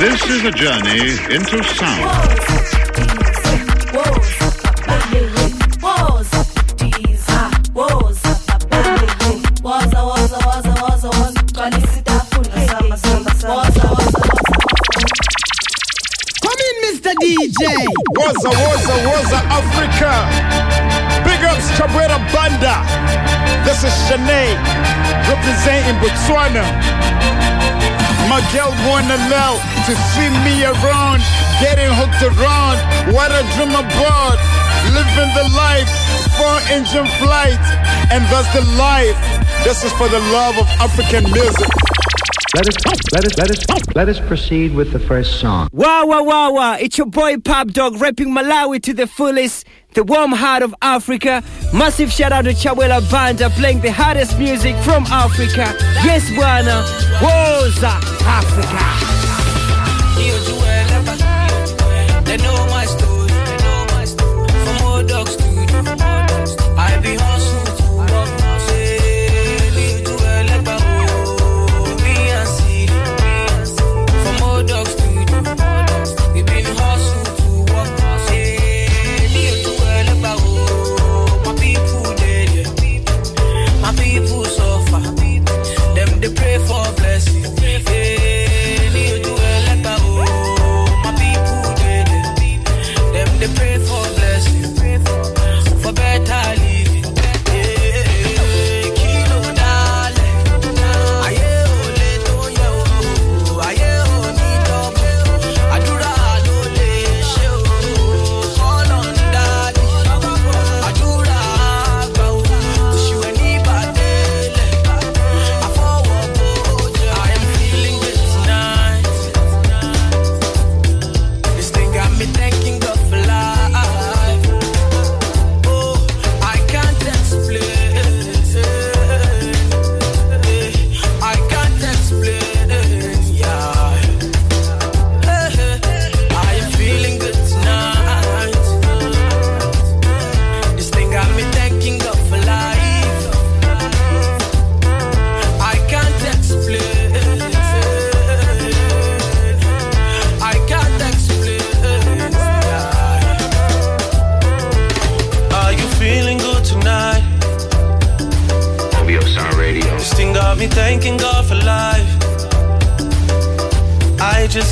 This is a journey into sound. Come in, Mr. DJ. Waza, Waza, Waza, Africa. Big ups, Cabrera Banda. This is Shanae, representing Botswana. My girl wanna love to see me around, getting hooked around. What a dream about, living the life, four engine flight, and that's the life. This is for the love of African music. Let us let us let us let us proceed with the first song. Wow, wow, wow, wow. It's your boy Pop Dog rapping Malawi to the fullest. The warm heart of Africa. Massive shout out to Chawela Banda playing the hardest music from Africa. Yes, Buana. Woza, Africa.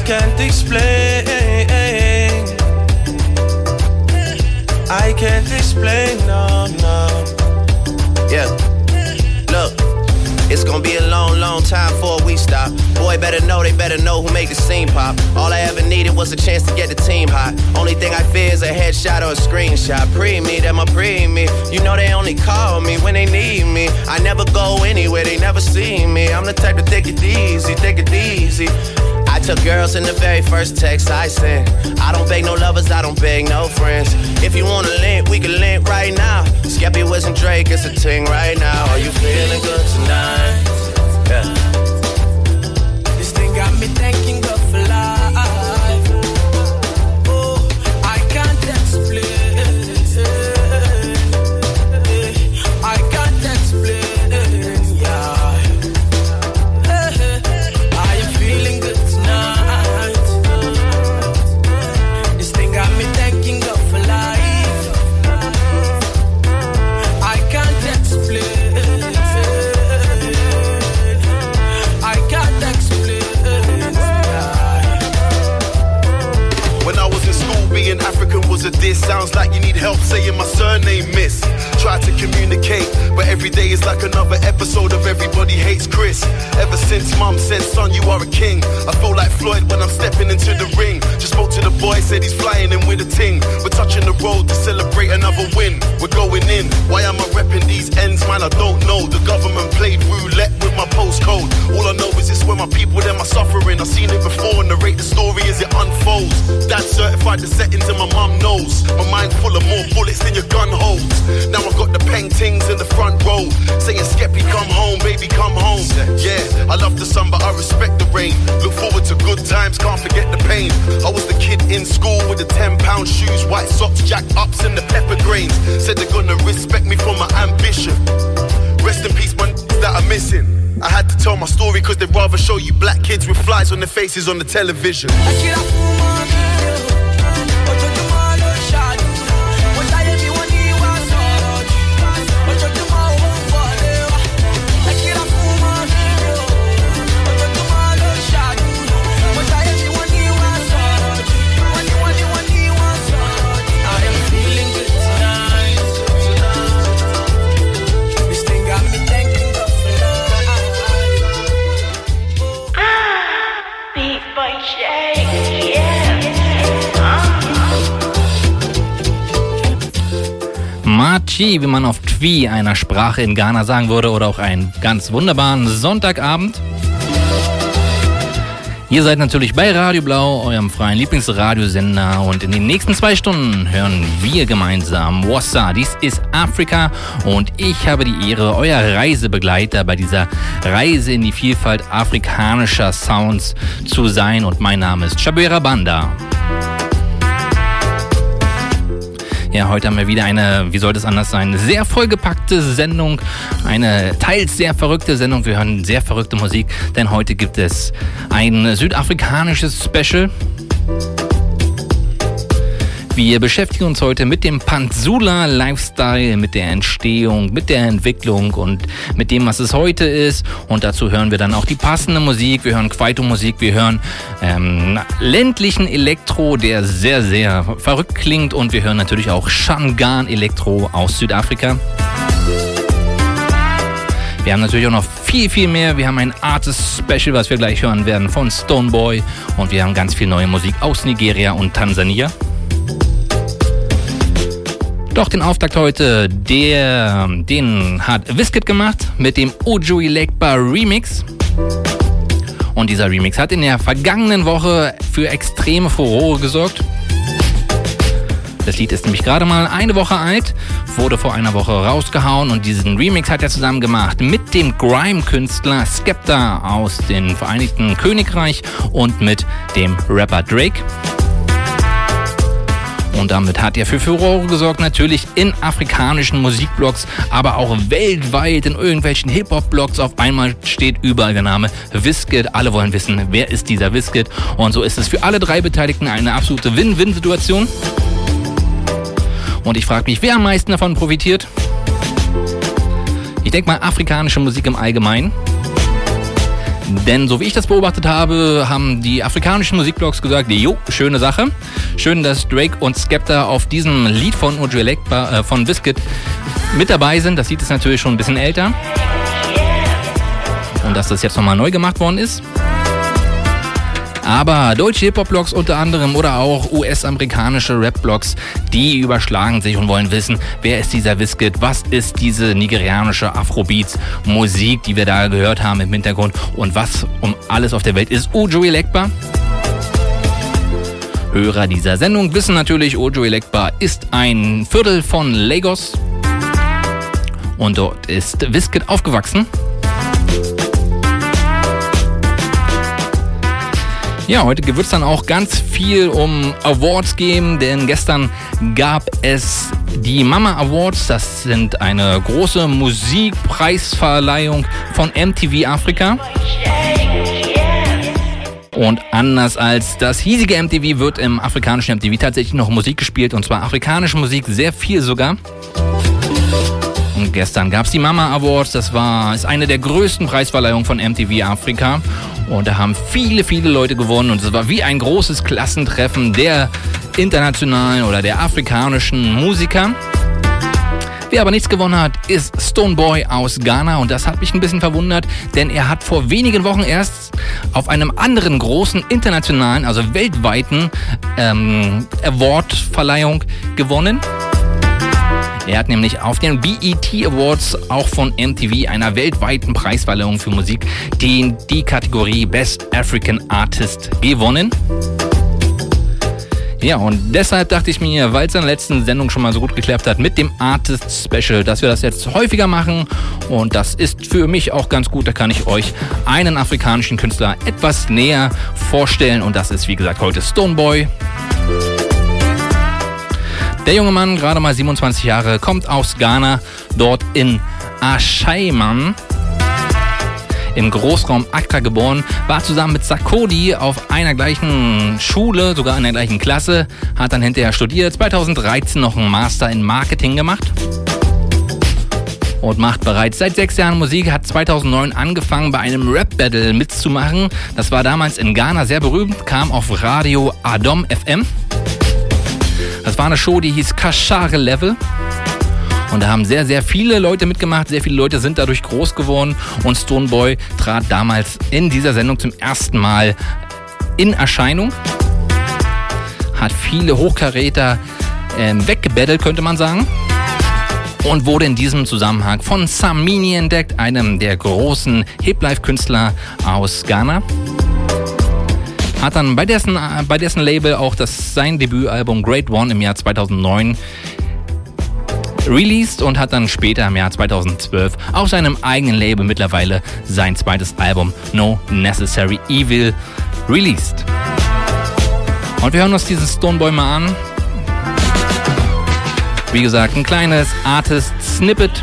Can't explain. I can't explain, no, no. Yeah. Look, it's gonna be a long, long time before we stop. Boy, better know, they better know who make the scene pop. All I ever needed was a chance to get the team hot. Only thing I fear is a headshot or a screenshot. Pre me, them a pre me. You know they only call me when they need me. I never go anywhere, they never see me. I'm the type to take it easy, take it easy. Took girls in the very first text I sent. I don't beg no lovers, I don't beg no friends. If you wanna link, we can link right now. Skeppy, Wiz, and Drake, it's a ting right now. Are you feeling good tonight? Yeah. This thing got me thanking Diss. Sounds like you need help saying my surname, miss. Try to communicate, but every day is like another episode of Everybody Hates Chris. Ever since mum said, son, you are a king. I feel like Floyd when I'm stepping into the ring. Just spoke boy, said he's flying in with a ting. We're touching the road to celebrate another win. We're going in. Why am I repping these ends, man? I don't know. The government played roulette with my postcode. All I know is it's where my people, them are suffering. I've seen it before, narrate the story as it unfolds. Dad certified the settings and my mum knows. My mind full of more bullets than your gun holds. Now I've got the paintings in the front row. Saying, Skeppy, come home, baby, come home. Yeah, I love the sun, but I respect the rain. Look forward to good times, can't forget the pain. I was the kid in school with the 10 pound shoes, white socks, jack ups, and the pepper grains. Said they're gonna respect me for my ambition. Rest in peace, man, that are missing. I had to tell my story cause they'd rather show you black kids with flies on their faces on the television. Machi, wie man auf Twi einer Sprache in Ghana sagen würde, oder auch einen ganz wunderbaren Sonntagabend. Ihr seid natürlich bei Radio Blau, eurem freien Lieblingsradiosender und in den nächsten zwei Stunden hören wir gemeinsam Wassa. Dies ist Afrika und ich habe die Ehre, euer Reisebegleiter bei dieser Reise in die Vielfalt afrikanischer Sounds zu sein und mein Name ist Chabera Banda. Ja, heute haben wir wieder eine, wie sollte es anders sein, sehr vollgepackte Sendung. Eine teils sehr verrückte Sendung. Wir hören sehr verrückte Musik, denn heute gibt es ein südafrikanisches Special. Wir beschäftigen uns heute mit dem Panzula Lifestyle, mit der Entstehung, mit der Entwicklung und mit dem, was es heute ist. Und dazu hören wir dann auch die passende Musik. Wir hören Kwaito-Musik, wir hören ähm, ländlichen Elektro, der sehr, sehr verrückt klingt. Und wir hören natürlich auch Shangan Elektro aus Südafrika. Wir haben natürlich auch noch viel, viel mehr. Wir haben ein Artist-Special, was wir gleich hören werden von Stoneboy. Und wir haben ganz viel neue Musik aus Nigeria und Tansania. Doch den Auftakt heute, der, den hat Wizkid gemacht mit dem Ojo Elecpa Remix. Und dieser Remix hat in der vergangenen Woche für extreme Furore gesorgt. Das Lied ist nämlich gerade mal eine Woche alt, wurde vor einer Woche rausgehauen und diesen Remix hat er zusammen gemacht mit dem Grime-Künstler Skepta aus dem Vereinigten Königreich und mit dem Rapper Drake. Und damit hat er für Furore gesorgt, natürlich in afrikanischen Musikblogs, aber auch weltweit in irgendwelchen Hip-Hop-Blogs. Auf einmal steht überall der Name Wizkid. Alle wollen wissen, wer ist dieser Wizkid? Und so ist es für alle drei Beteiligten eine absolute Win-Win-Situation. Und ich frage mich, wer am meisten davon profitiert? Ich denke mal afrikanische Musik im Allgemeinen. Denn so wie ich das beobachtet habe, haben die afrikanischen Musikblogs gesagt, jo, schöne Sache. Schön, dass Drake und Skepta auf diesem Lied von Ojo äh, von Wizkid mit dabei sind. Das Lied ist natürlich schon ein bisschen älter. Und dass das jetzt nochmal neu gemacht worden ist. Aber deutsche Hip-Hop-Blogs unter anderem oder auch US-amerikanische Rap-Blogs, die überschlagen sich und wollen wissen, wer ist dieser Wizkid, was ist diese nigerianische Afrobeats-Musik, die wir da gehört haben im Hintergrund und was um alles auf der Welt ist Ojo Elecpa? Hörer dieser Sendung wissen natürlich, Ojo Elecpa ist ein Viertel von Lagos und dort ist Wizkid aufgewachsen. Ja, heute wird es dann auch ganz viel um Awards geben, denn gestern gab es die Mama Awards. Das sind eine große Musikpreisverleihung von MTV Afrika. Und anders als das hiesige MTV wird im afrikanischen MTV tatsächlich noch Musik gespielt und zwar afrikanische Musik, sehr viel sogar. Und gestern gab es die Mama Awards. Das war ist eine der größten Preisverleihungen von MTV Afrika. Und da haben viele, viele Leute gewonnen. Und es war wie ein großes Klassentreffen der internationalen oder der afrikanischen Musiker. Wer aber nichts gewonnen hat, ist Stoneboy aus Ghana und das hat mich ein bisschen verwundert, denn er hat vor wenigen Wochen erst auf einem anderen großen internationalen, also weltweiten ähm, Award-Verleihung gewonnen. Er hat nämlich auf den BET Awards auch von MTV einer weltweiten Preisverleihung für Musik die, die Kategorie Best African Artist gewonnen. Ja, und deshalb dachte ich mir, weil es in der letzten Sendung schon mal so gut geklappt hat mit dem Artist Special, dass wir das jetzt häufiger machen. Und das ist für mich auch ganz gut. Da kann ich euch einen afrikanischen Künstler etwas näher vorstellen. Und das ist, wie gesagt, heute Stoneboy. Der junge Mann, gerade mal 27 Jahre, kommt aus Ghana, dort in Ashaiman. im Großraum Accra geboren, war zusammen mit Sarkodie auf einer gleichen Schule, sogar in der gleichen Klasse, hat dann hinterher studiert, 2013 noch einen Master in Marketing gemacht und macht bereits seit sechs Jahren Musik, hat 2009 angefangen bei einem Rap-Battle mitzumachen. Das war damals in Ghana sehr berühmt, kam auf Radio Adom FM. Das war eine Show, die hieß Kashare Level. Und da haben sehr, sehr viele Leute mitgemacht. Sehr viele Leute sind dadurch groß geworden. Und Stoneboy trat damals in dieser Sendung zum ersten Mal in Erscheinung. Hat viele Hochkaräter äh, weggebettelt, könnte man sagen und wurde in diesem Zusammenhang von Samini entdeckt, einem der großen Hip-Life-Künstler aus Ghana. Hat dann bei dessen, bei dessen Label auch das, sein Debütalbum Great One im Jahr 2009 released und hat dann später im Jahr 2012 auf seinem eigenen Label mittlerweile sein zweites Album No Necessary Evil released. Und wir hören uns diesen Stoneboy mal an. Wie gesagt, ein kleines Artist-Snippet.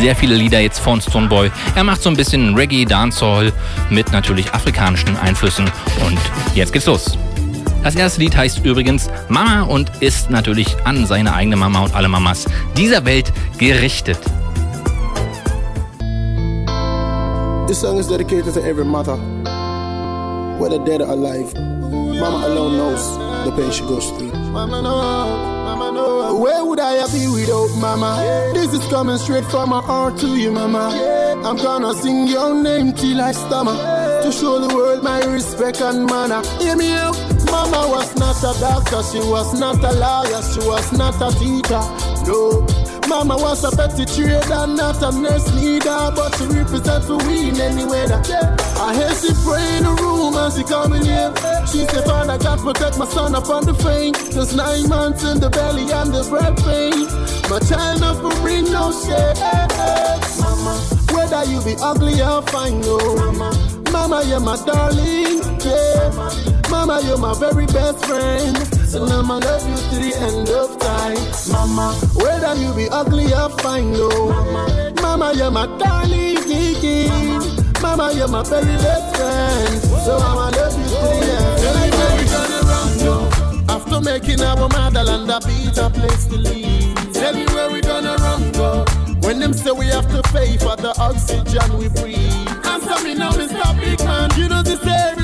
Sehr viele Lieder jetzt von Stoneboy. Er macht so ein bisschen Reggae, Dancehall mit natürlich afrikanischen Einflüssen. Und jetzt geht's los. Das erste Lied heißt übrigens Mama und ist natürlich an seine eigene Mama und alle Mamas dieser Welt gerichtet. This song is dedicated to every mother, whether dead or alive. Mama alone knows the pain she goes through. Where would I be without mama? This is coming straight from my heart to you, mama. I'm gonna sing your name till I stammer to show the world my respect and manner. Hear me out. Mama was not a doctor, she was not a lawyer, she was not a teacher. No. Mama was a petty trader, not a nurse leader, but she represent for we in any weather. I hear she pray in the room and she coming here. She said, Father God, protect my son upon the fame. Just nine months in the belly and the breath pain. My child never bring no shame. Mama, whether you be ugly or fine, no. Mama, Mama, you're my darling. Yeah. Mama, you're my very best friend. And I'ma love you to the end of time. Mama, whether you be ugly or fine, no. Mama, Mama you're my darling. Kiki. Mama, you're my very best friend. So I'ma love you to the end. Where we gonna run, go. After making our motherland a better place to live. Tell me where we gonna run, go. When them say we have to pay for the oxygen we breathe. Answer me now, Mr. Big Man. You know this everybody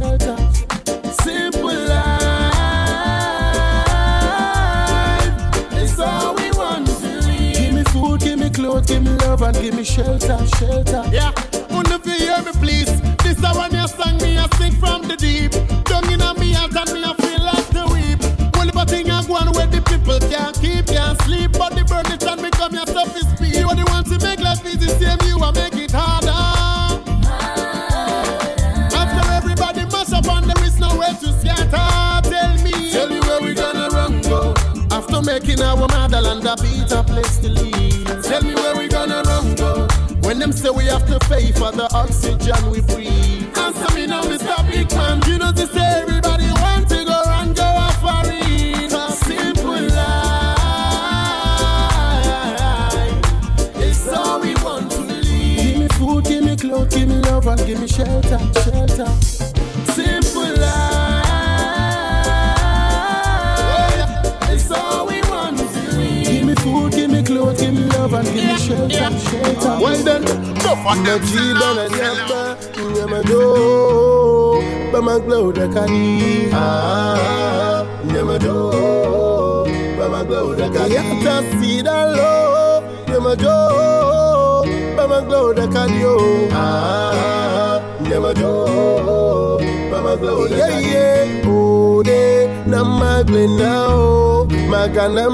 shelter. Simple life. It's all we want to live. Give me food, give me clothes, give me love, and give me shelter, shelter. Yeah. Feel hear me, please? This one you me, I sing from the deep. Down in a me heart and me, I feel like the weep. Only but thing I go on where the people can't keep, can't sleep. But the burn it and become your stuff is speed. You are the ones to make life easy, same you I make it harder. Making our motherland a better place to live. Tell me where we gonna run go. When them say we have to pay for the oxygen we breathe. Answer me now, Mr. Big Man. You know this everybody want to go and go off for it. A simple life. It's all we want to live. Give me food, give me clothes, give me love, and give me shelter, shelter. Shelter, shelter. Well then, no fuck them. Jibana nyamba, nyama do, bama glow da kani. Ah, nyama do, bama glow da kani. Yata sida lo, nyama do, bama glow da kani. Ah, nyama do, bama glow da kani. Yeah yeah, oh de, na magle now, magana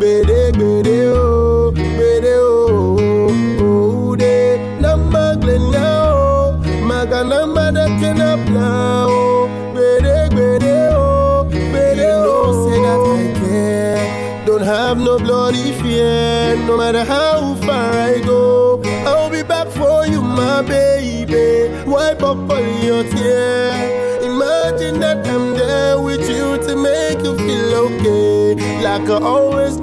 madake na blow, bede bede oh, bede oh, oh de, na magle now, magana madake na blow, bede bede oh, bede oh. Say that I care, don't have no bloody fear, no matter how far I go, I'll be back for for you, my baby. Wipe up all your tears. Imagine that I'm there with you to make you feel okay, like I always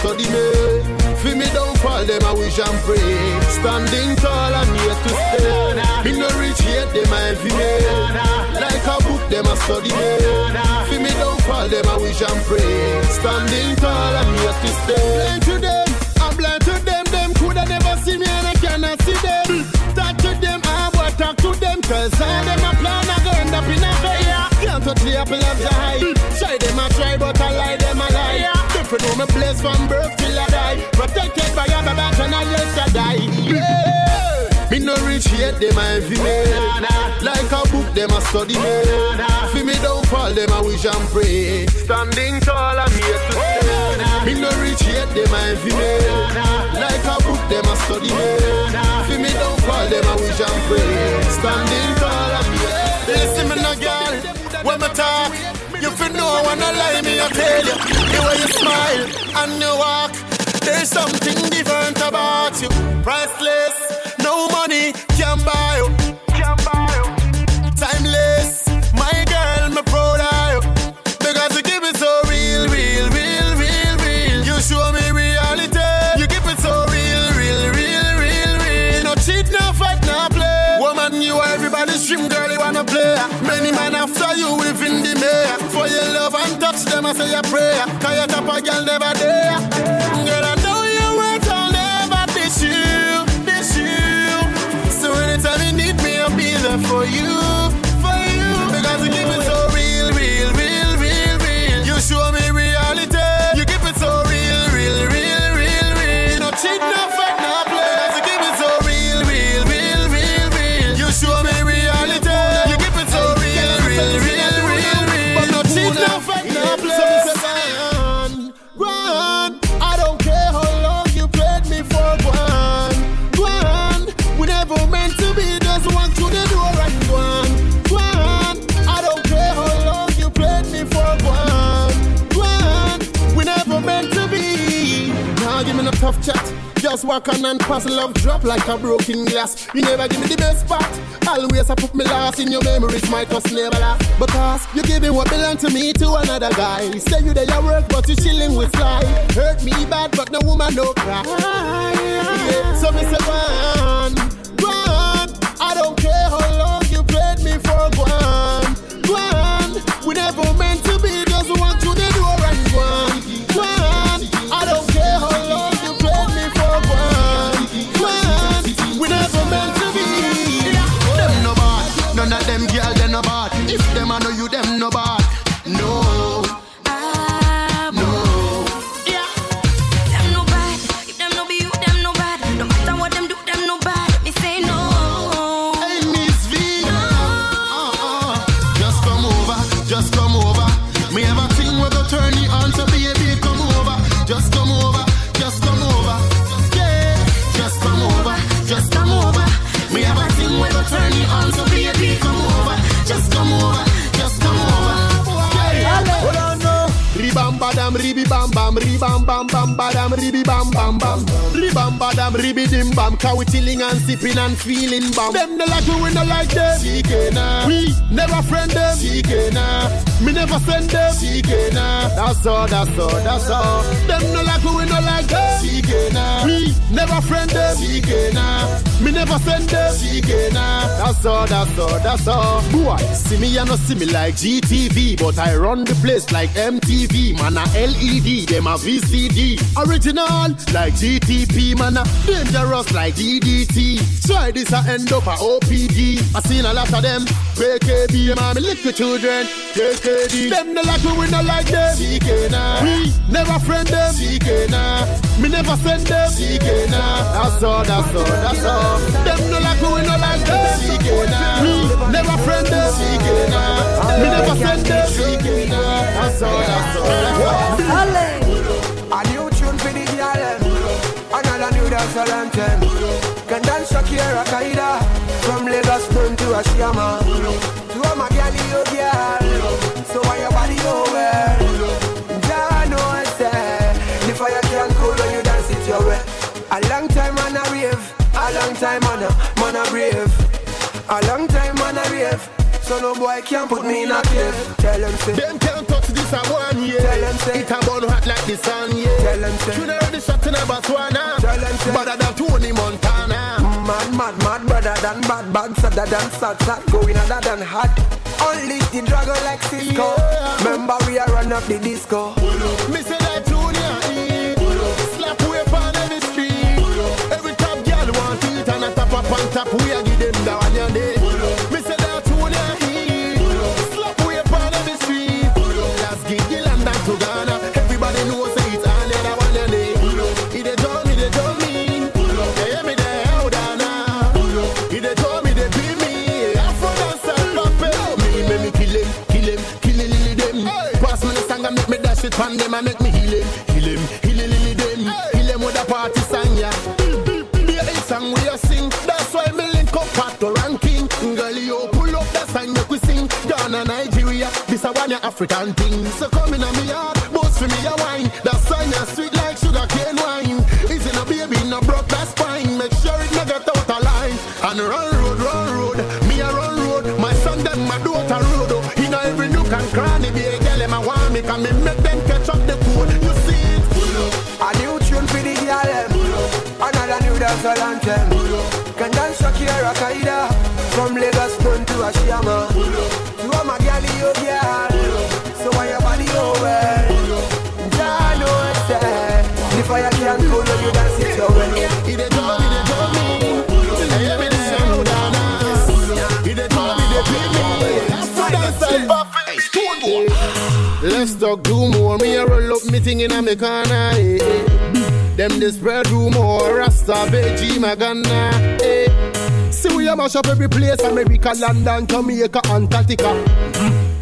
study me. Fi me don't fall, them a wish and pray. Standing tall, I'm here to stay. Me no reach yet, them a envy me. Like a book, them a study me. Fi me don't fall, them a wish and pray. Standing tall, I'm here to stay. Blind to them, I'm blind to them. Them coulda never see me and I cannot see them. Talk to them, I will talk to them. Cause all them a plan, I go end up in a failure. Can't touch the apple of the eye. Try them a try, but I lie them a lie. Different know me place from birth till I die. Protected by a back and I yes I die. Yeah. Me no reach yet, a envy me. Like a book, them a study. Fi me don't fall, them a wish and pray. Standing tall, I'm here to stay. Me no reach yet, a envy me. Like a book, them a study. Fi me don't fall, them a wish and pray. Standing tall, I'm here. Listen me no girl, when me talk You fi know when I lie me I tell you. The way you smile and you walk There's something different about you. Priceless, say a prayer. Cause your top a girl Just walk on and pass love drop like a broken glass. You never give me the best part. Always I put me last in your memories, my trust never last. Because you giving what belong to me to another guy. Say you there your work, but you chilling with fly. Hurt me bad, but no woman no cry. Yeah. So me say, Gwan, Gwan, I don't care how long you played me for, Gwan, bam. Cow we chilling and sipping and feeling bam. Them no like we, we no like them. CK nah. We never friend them. CK nah. Me never send them. CK nah. That's all, that's all, that's all. Them no like we, we no like them. CK nah. We never friend them. CK nah. Me never send them. CK nah. That's all, that's all, that's all. Boy, see me and no see me like GTV, but I run the place like MTV. Man a LED, them a VCD. Original like GTP, man a dangerous like DDT. Try this a end up a OPD. I seen a lot of them. BKB, me little children. JKD, them no like we, we no like them. CK nah. We never friend them. CK nah. Me never send them. CK nah. That's all, that's all, that's all. Them no like we, we no like them. CK nah. We never friend them. CK nah. Me never send them. CK nah. That's all, that's all, that's all. New dancehall anthem. Can dance Shakira Kaida from Lagos down to Ashiyama. To my girl, you girl. So why your body oh, over? Jah know I say the fire can cool when you dance it your way. A long time on a rave, a long time on a man a brave. A long time a. So no boy can put me in a cliff. Tell them say Them can't touch this a one year. Tell them say It a burn hot like the sun, yeah. Tell them say Tune already shot in a Botswana. Tell them say Better than Tony Montana. Mad, mad, mad, brother than bad, bad, sadder than sad, sad, going other than hot. Only the dragon like Cisco. Remember we are run up the disco. Me say pan them and make me heal him, heal him, heal him, heal them. Heal him with a party song, yeah. Be a song we a sing. That's why me link up Pato ranking. Girl, you pull up that song make we sing. Ghana, Nigeria, this a one ya African thing. So come in a me yard, special and them Can dance Shakira Kaida From Lagos down to Ashiyama. You are my gal, you girl. So why your body over? Jah knows that The fire can't cool you dance it your way. It a job, it a job Hey, me. The sound and us It a job, it a job After dance and pop Let's talk, do more. Me a roll up, me thing in a me corner, eh, eh. Them they spread rumor. Rasta, Beji, Magana. Eh. See we a mash up every place. America, London, Jamaica, Antarctica.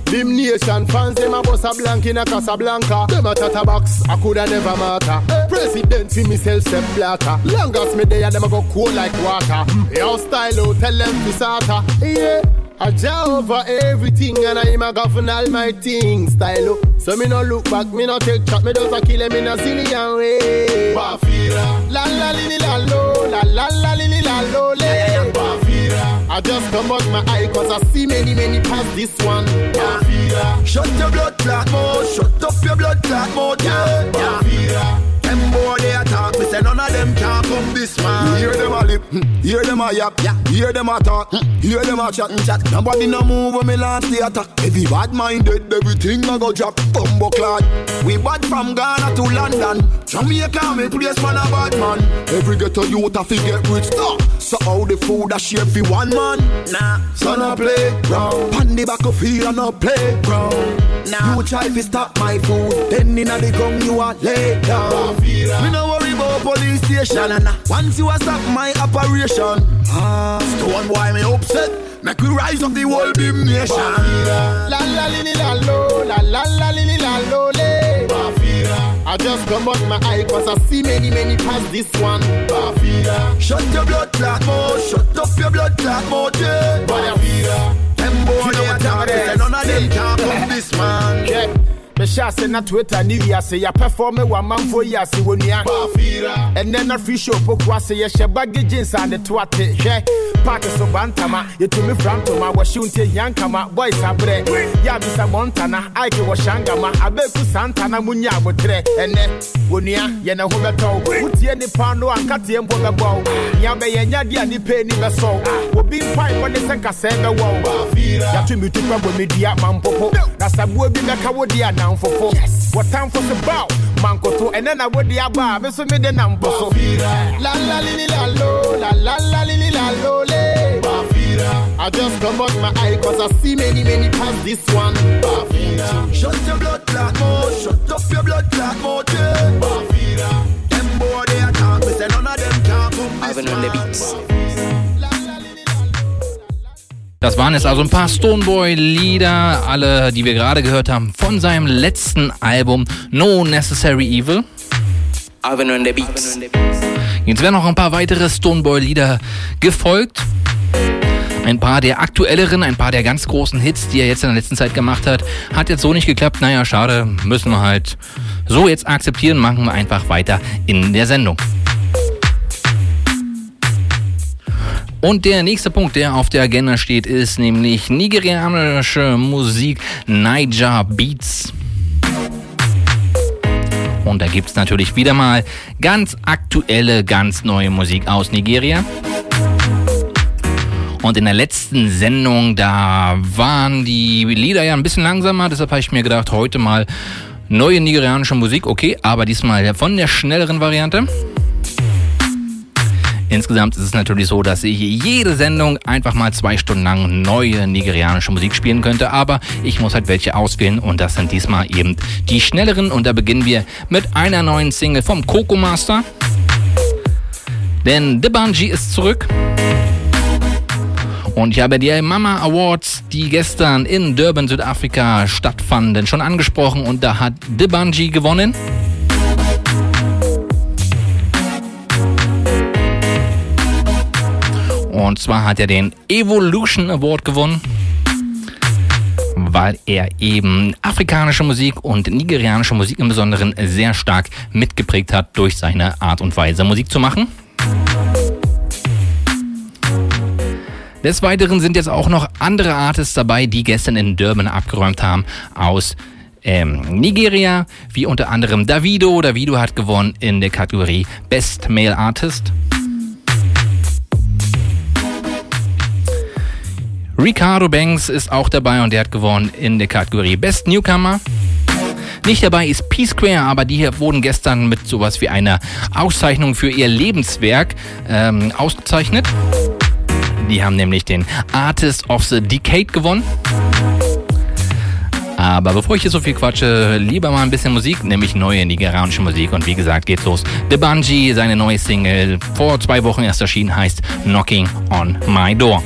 Them nation fans, them a bust a blank in a Casablanca. Them a chatter box, I coulda never matter. President for myself, Sepp Blatter. Long as me there, them a go cool like water. Your style, oh, tell them to sata. Yeah. I jaw over everything and I am a govern all my things. Style oh. So me no look back, me no take chat, me just a kill him in a zillion way. Bafira. La la li li la lo, la la la li li la lo le. Bafira. I just come out my eye cause I see many many past this one. Bafira. Shut your blood clot mouth, shut up your blood clot mouth, yeah. Bafira Them boy they attack, me say none of them can come this man. Hear them a lip, hear them a yap, yeah. hear them a talk, hear them a chat and chat. Nobody no move when me launch the attack. Every bad minded, everything a go drop. Bumbo clad. We bad from Ghana to London. Jamaica me place man a bad man. Every ghetto youth a fi get rich. Nah. So how the food a share fi one man? Nah, son a play round. Pan the back of here and a play ground. Nah, you try fi stop my food, then inna the gum you a lay down. Me no worry about police station. Nah, nah. Once you a stop my operation, ah, stone boy me upset. Make we rise up the whole beam nation. La la li li la lo, la la la li li la lo le Bafira I just come out my eye cause I see many many past this one Bafira Shut your blood clot mouth, shut up your blood clot mouth, yeah. Bafira Them boy they attack, me say none of them can come this man. Yeah. Me mehyɛ ase na twitter ne wiase yɛapɛfɔme wɔ amanfoɔ yi ase wɔ nua. Ɛnɛ na free show poku ase yɛhyɛ bagi jeans a ne to ate hwɛ paake so ba ntama yɛtumi fra ntoma wɔhyew nti ahia nkama boys aberɛ yɛ abisa mɔntana aike wɔ hyangama abɛku saa ntana mu nya aboterɛ ɛnɛ wɔ nua yɛne ho bɛtɔ wo wotie nipa no a nkateɛ mpo bɛbɔ wo nea bɛyɛ nyadeɛ a nipa ani bɛsɔ wo obi mpaebɔ ne sɛ nkasɛɛ bɛwɔ wo yɛato me tupa bɔ medua mampopo na saboa bi bɛka wo deɛ anamfofo wɔtamfo so baw mankoto ɛnɛ na wode aba a me so mede nam po so La la li li la lo, la la la li li la lo le. I just come out my eye cause I see many many past this one. Shut your blood clot mouth, shut up your blood clot mouth, yeah. Them boy they attack me, say none of them can come this Ivan on the beats. Das waren jetzt also ein paar Stoneboy-Lieder, alle, die wir gerade gehört haben, von seinem letzten Album No Necessary Evil. Jetzt werden noch ein paar weitere Stoneboy-Lieder gefolgt. Ein paar der aktuelleren, ein paar der ganz großen Hits, die er jetzt in der letzten Zeit gemacht hat, hat jetzt so nicht geklappt. Naja, schade, müssen wir halt so jetzt akzeptieren, machen wir einfach weiter in der Sendung. Und der nächste Punkt, der auf der Agenda steht, ist nämlich nigerianische Musik Niger Beats. Und da gibt's natürlich wieder mal ganz aktuelle, ganz neue Musik aus Nigeria. Und in der letzten Sendung, da waren die Lieder ja ein bisschen langsamer, deshalb habe ich mir gedacht, heute mal neue nigerianische Musik, okay, aber diesmal von der schnelleren Variante. Insgesamt ist es natürlich so, dass ich jede Sendung einfach mal zwei Stunden lang neue nigerianische Musik spielen könnte, aber ich muss halt welche auswählen und das sind diesmal eben die schnelleren und da beginnen wir mit einer neuen Single vom Coco Master. Denn The Bungee ist zurück. Und ich habe die Mama Awards, die gestern in Durban, Südafrika stattfanden, schon angesprochen und da hat The Bungee gewonnen. Und zwar hat er den Evolution Award gewonnen, weil er eben afrikanische Musik und nigerianische Musik im Besonderen sehr stark mitgeprägt hat durch seine Art und Weise Musik zu machen. Des Weiteren sind jetzt auch noch andere Artists dabei, die gestern in Durban abgeräumt haben aus ähm, Nigeria, wie unter anderem Davido. Davido hat gewonnen in der Kategorie Best Male Artist. Ricardo Banks ist auch dabei und der hat gewonnen in der Kategorie Best Newcomer. Nicht dabei ist P-Square, aber die hier wurden gestern mit sowas wie einer Auszeichnung für ihr Lebenswerk ähm, ausgezeichnet. Die haben nämlich den Artist of the Decade gewonnen. Aber bevor ich hier so viel quatsche, lieber mal ein bisschen Musik, nämlich neue nigerianische Musik. Und wie gesagt, geht's los. The Bungee, seine neue Single, vor zwei Wochen erst erschienen, heißt Knocking on My Door.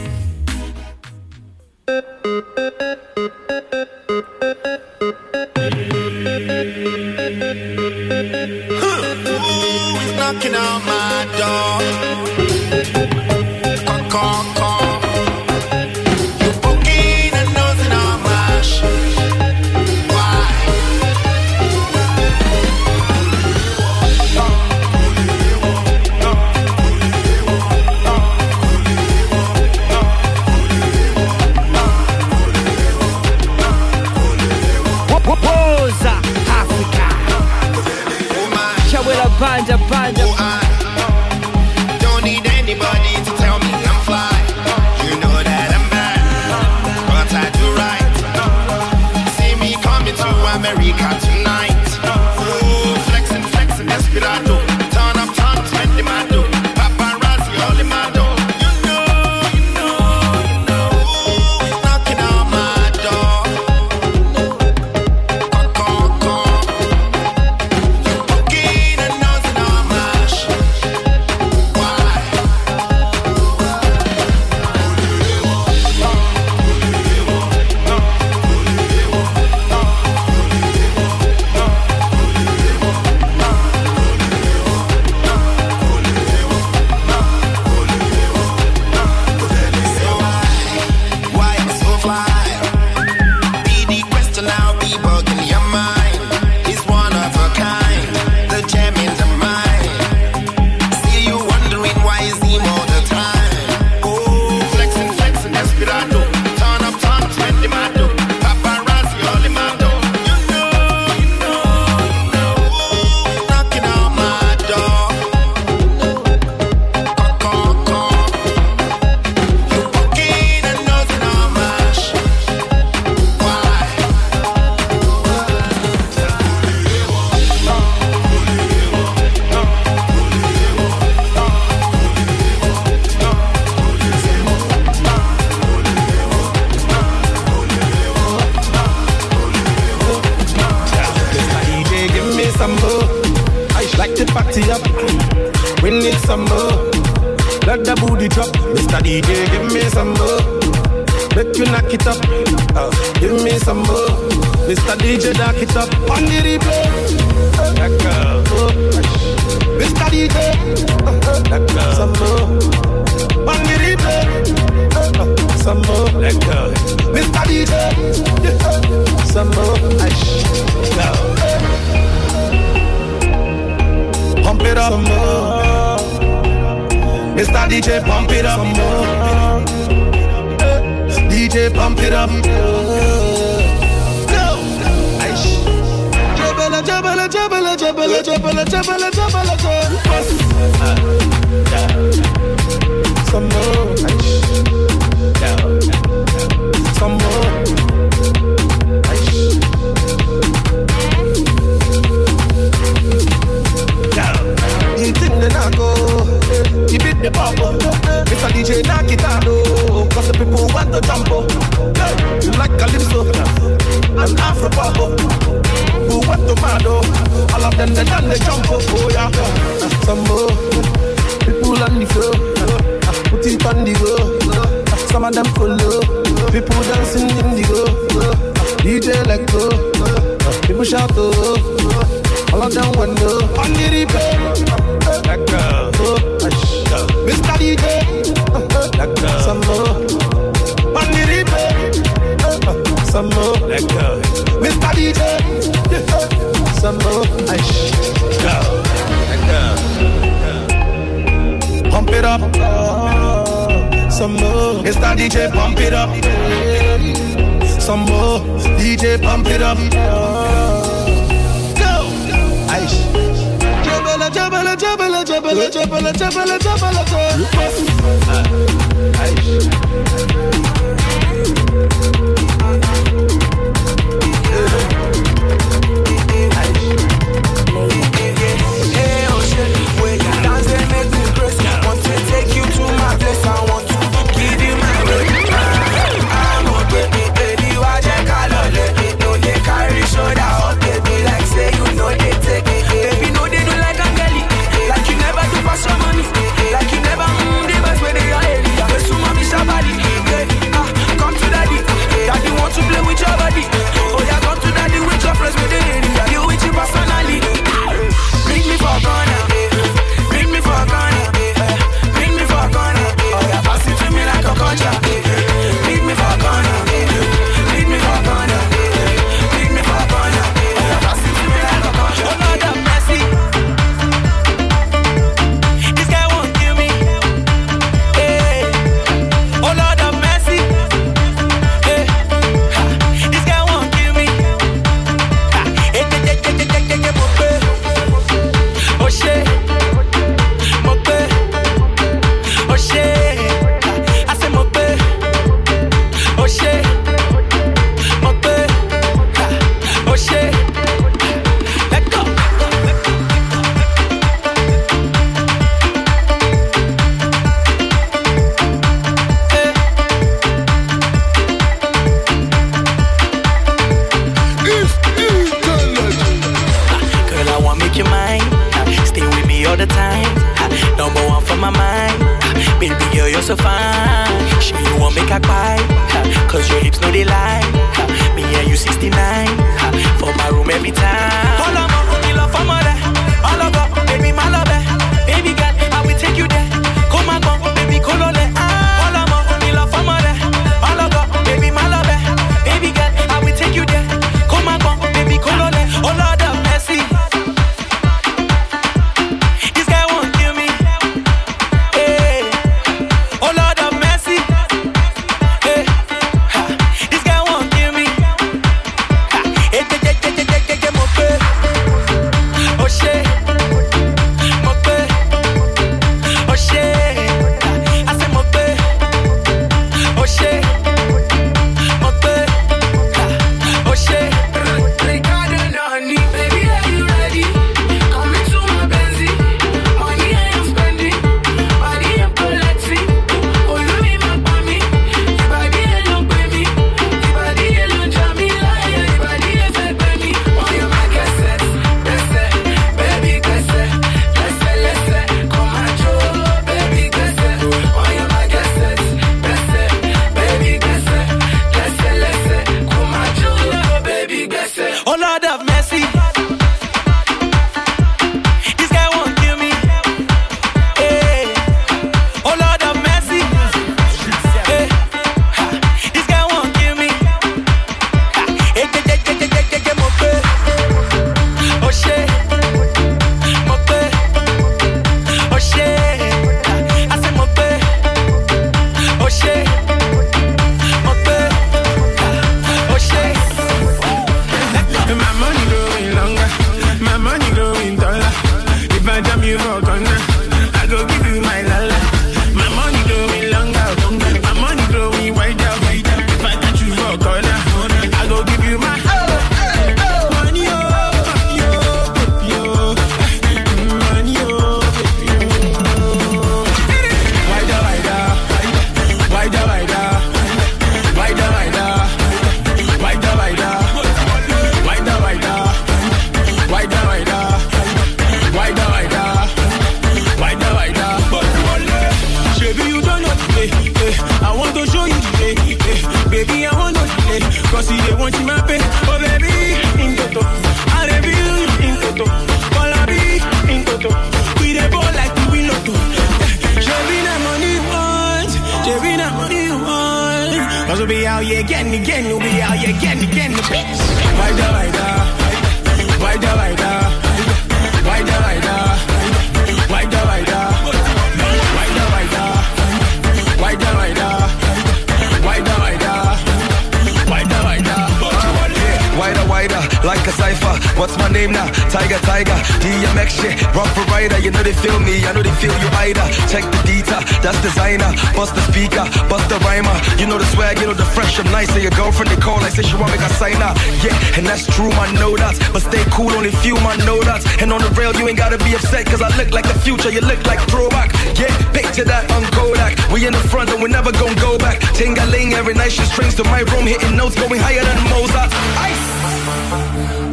Hitting notes going higher than Mozart. Ice!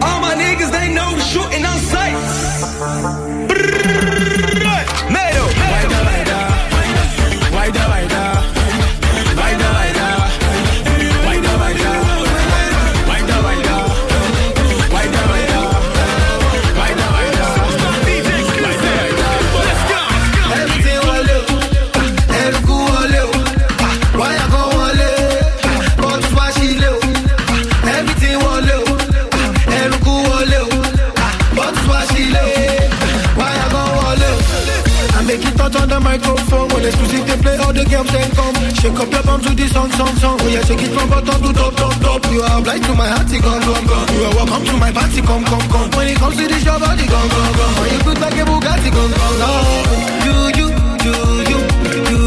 All my niggas, they know shooting on sights. The girls then come. Shake up your bum to the song, song, song. Oh yeah, shake it from bottom to top, top, top. You are obliged to my heart, come, come, come. You are welcome to my party, come, come, come. When it comes to this, your body, come, come, come. When you good like a Bugatti, come, come, come. You, you, you, you, you,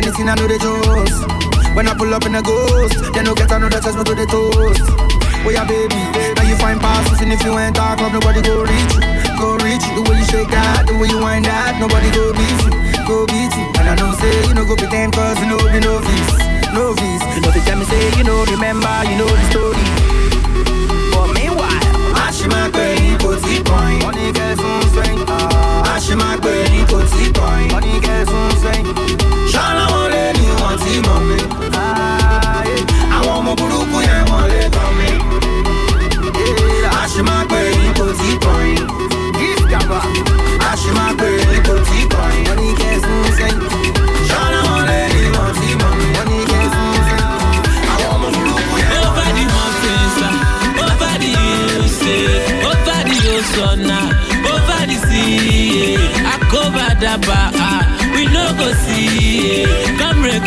I go give anything I know the juice. When I pull up in a ghost, they no get another touch me to the toast. Oh yeah, baby, now you find passes and if you ain't talk club, nobody go reach you. Go reach you. The way you shake that, the way you wind that, nobody go beat you. Go beat you. And I know say you know go pretend cause you know be no novice. Novice. You know the time me say you know remember, you know the story. But meanwhile, I should my pay kò tí kàn. Money get soon sẹ́yìn. A ṣì máa pè ní kò tí kàn. Money get soon sẹ́yìn. Ṣọ́nà wọn lé ní wọ́n tí mọ̀ mi. Àwọn ọmọ burúkú yẹn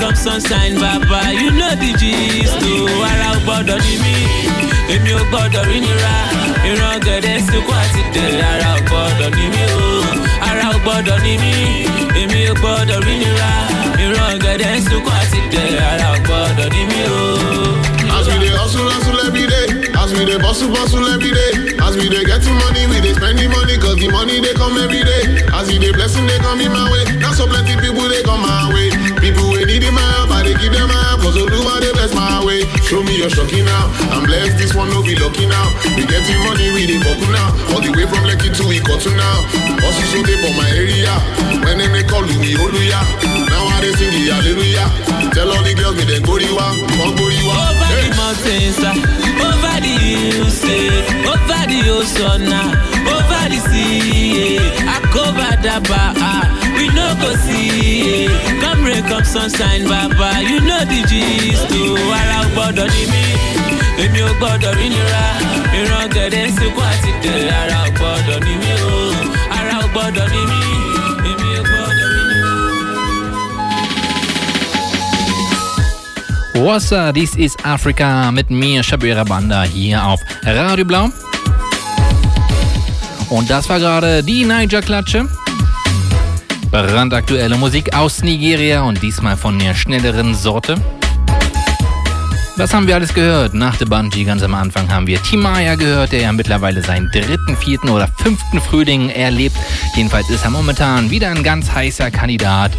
Come rain, come sunshine, baba, you know the gist. Oh, ara ò gbọ́dọ̀ ní mí, èmi ò gbọ́dọ̀ rí nira. Ìran gẹ̀dẹ̀ sunkún àti dẹ̀, ara ò gbọ́dọ̀ ní mí o. Ara ò gbọ́dọ̀ ní mí, èmi ò gbọ́dọ̀ rí nira. Ìran gẹ̀dẹ̀ sunkún àti dẹ̀, ara ò gbọ́dọ̀ ní mí o. As we dey hustle, hustle every day. As we dey bustle, bustle every day. As we dey getting money, we dey the money, cause the money they come every day. As we dey blessing, they come in my way. Now so plenty people they come my way. People we need in my help, I they give them my help, cause Oluwa they bless my way. Show me your shocking now. I'm blessed, this one no be lucky now. We getting money, we dey buckle now. All the way from Lekki to Ikotu now. Also so they for my area. When they call me Oluya. Now I they sing the hallelujah. Tell all the girls me they go riwa, come the mountains, ah, over the hills, eh, over the ocean, ah, over the sea. eh, Akobadaba, ah, we no go see. eh, Come rain, come sunshine, baba, you know the gist. Oh, ara ò gbọ́dọ̀ ní mí, èmi ò gbọ́dọ̀ rí nira. Ìran ń sunkún àti dé ara ò gbọ́dọ̀ ní mí o ara ò ní mí Wassa, dies ist Afrika mit mir, Shabira Banda, hier auf Radio Blau. Und das war gerade die Niger-Klatsche. Brandaktuelle Musik aus Nigeria und diesmal von der schnelleren Sorte. Was haben wir alles gehört? Nach der Bungee ganz am Anfang haben wir Timaya gehört, der ja mittlerweile seinen dritten, vierten oder fünften Frühling erlebt. Jedenfalls ist er momentan wieder ein ganz heißer Kandidat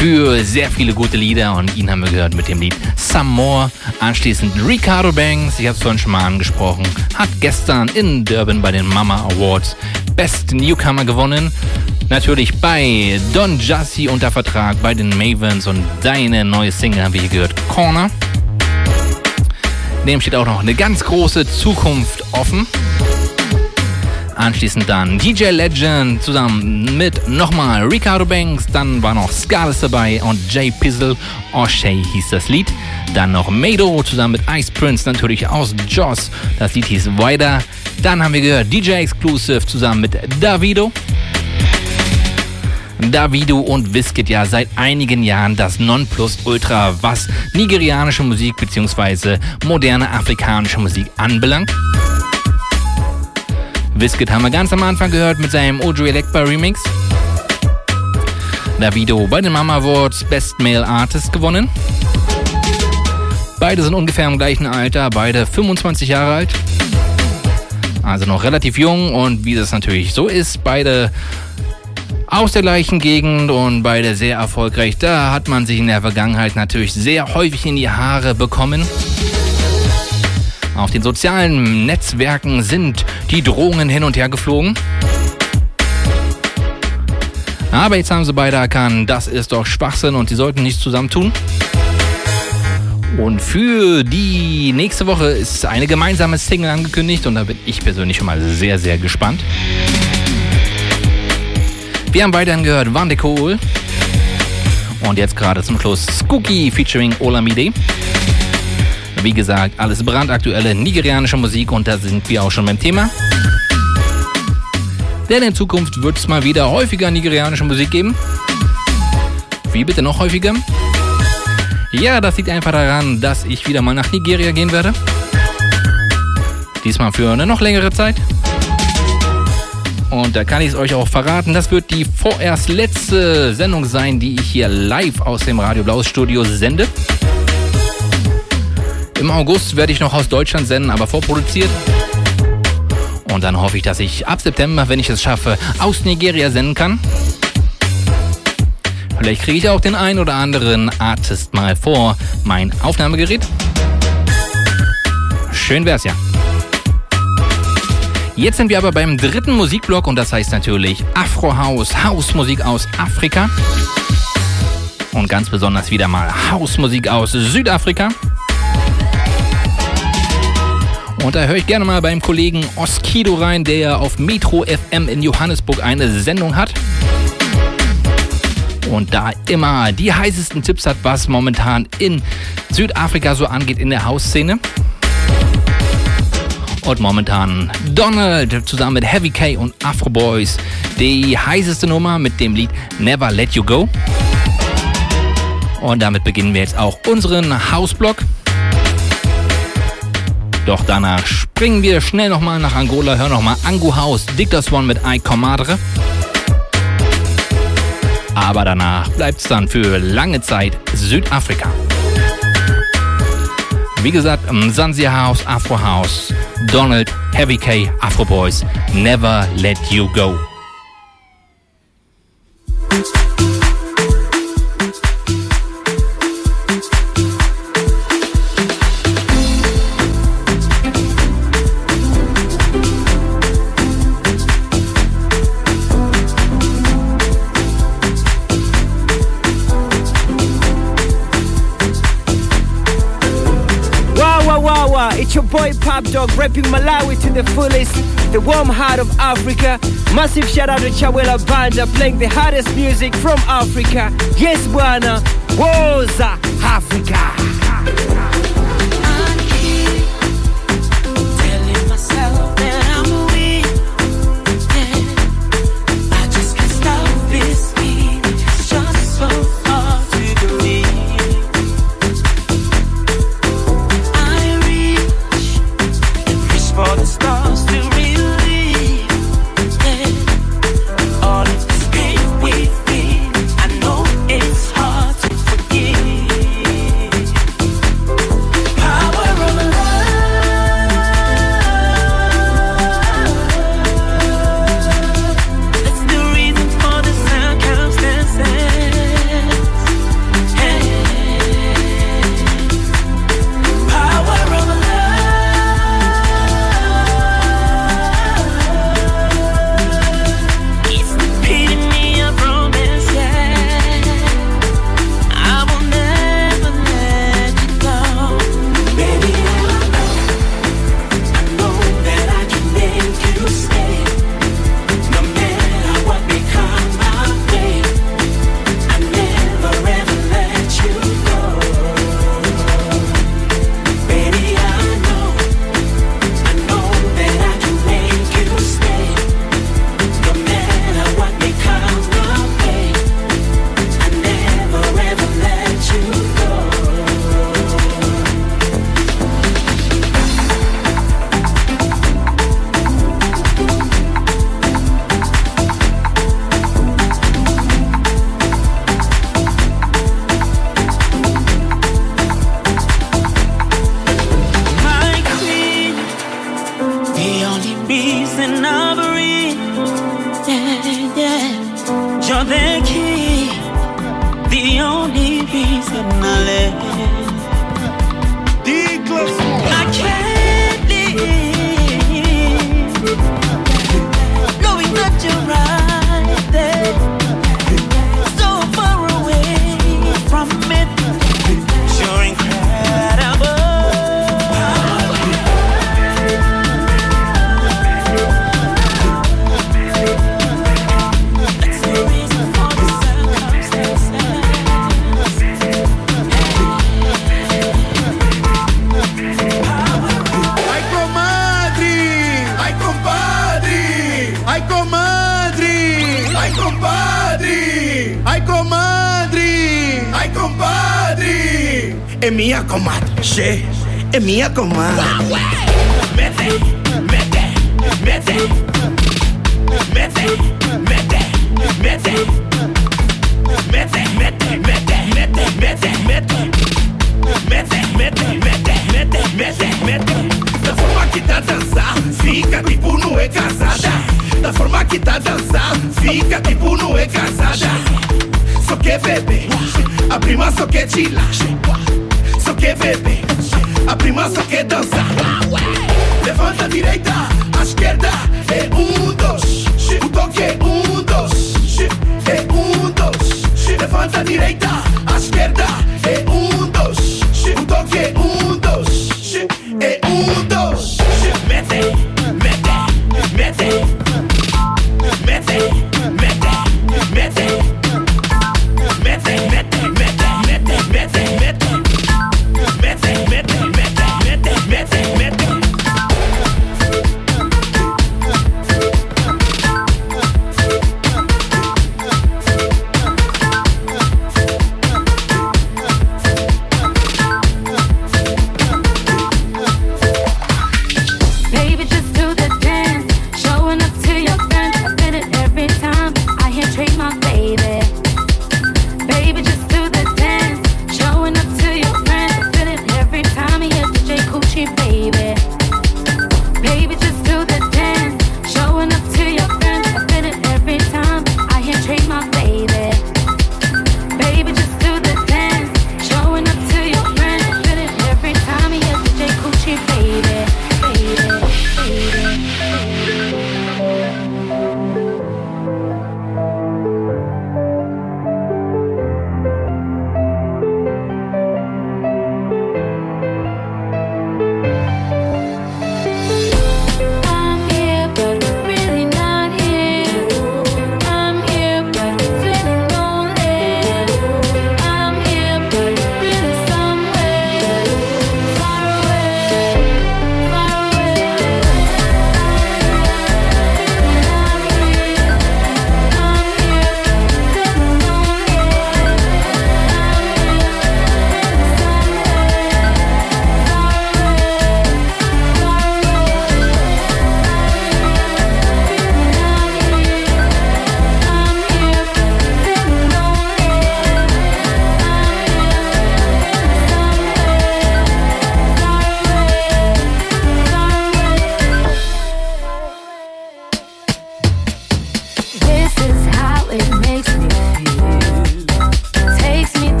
für sehr viele gute Lieder und ihn haben wir gehört mit dem Lied Some More. Anschließend Ricardo Banks, ich habe es vorhin schon mal angesprochen, hat gestern in Durban bei den Mama Awards Best Newcomer gewonnen. Natürlich bei Don Jassi unter Vertrag bei den Mavens und deine neue Single haben wir hier gehört, Corner. Dem steht auch noch eine ganz große Zukunft offen. Anschließend dann DJ Legend zusammen mit nochmal Ricardo Banks. Dann war noch Scarlett dabei und Jay Pizzle. O'Shea hieß das Lied. Dann noch Mado zusammen mit Ice Prince natürlich aus Joss. Das Lied hieß Weiter. Dann haben wir gehört DJ Exclusive zusammen mit Davido. Davido und Wizkid ja seit einigen Jahren das Nonplusultra, was nigerianische Musik bzw. moderne afrikanische Musik anbelangt. Wizkid haben wir ganz am Anfang gehört mit seinem Ojo Elekba Remix. Davido bei den Mama Awards Best Male Artist gewonnen. Beide sind ungefähr im gleichen Alter, beide 25 Jahre alt. Also noch relativ jung und wie das natürlich so ist, beide aus der gleichen Gegend und beide sehr erfolgreich. Da hat man sich in der Vergangenheit natürlich sehr häufig in die Haare bekommen. Auf den sozialen Netzwerken sind die Drohungen hin und her geflogen. Aber jetzt haben sie beide erkannt, das ist doch Schwachsinn und sie sollten nichts zusammen tun. Und für die nächste Woche ist eine gemeinsame Single angekündigt und da bin ich persönlich schon mal sehr, sehr gespannt. Wir haben weiterhin gehört Van de Kool. Und jetzt gerade zum Schluss Skooky featuring Olamide. Wie gesagt, alles brandaktuelle nigerianische Musik und da sind wir auch schon beim Thema. Denn in Zukunft wird es mal wieder häufiger nigerianische Musik geben. Wie bitte noch häufiger? Ja, das liegt einfach daran, dass ich wieder mal nach Nigeria gehen werde. Diesmal für eine noch längere Zeit. Und da kann ich es euch auch verraten, das wird die vorerst letzte Sendung sein, die ich hier live aus dem Radio Blaues Studio sende. Im August werde ich noch aus Deutschland senden, aber vorproduziert. Und dann hoffe ich, dass ich ab September, wenn ich es schaffe, aus Nigeria senden kann. Vielleicht kriege ich auch den ein oder anderen Artist mal vor mein Aufnahmegerät. Schön wär's ja. Jetzt sind wir aber beim dritten Musikblock und das heißt natürlich Afro House, Hausmusik aus Afrika. Und ganz besonders wieder mal Hausmusik aus Südafrika. Und da höre ich gerne mal beim Kollegen Oskido rein, der ja auf Metro FM in Johannesburg eine Sendung hat. Und da immer die heißesten Tipps hat, was momentan in Südafrika so angeht in der Hausszene. Und momentan Donald zusammen mit Heavy K und Afro Boys. Die heißeste Nummer mit dem Lied Never Let You Go. Und damit beginnen wir jetzt auch unseren Hausblock. Doch danach springen wir schnell nochmal nach Angola, hören nochmal Angu House, Dictas One mit I Comadre. Aber danach bleibt es dann für lange Zeit Südafrika. Wie gesagt, Sansia House, Afro House, Donald, Heavy K, Afro Boys, Never Let You Go. Boy Pop Dog repping Malawi to the fullest. The warm heart of Africa. Massive shout out to Chawela Banda playing the hottest music from Africa. Yes, Bwana. Woza Africa.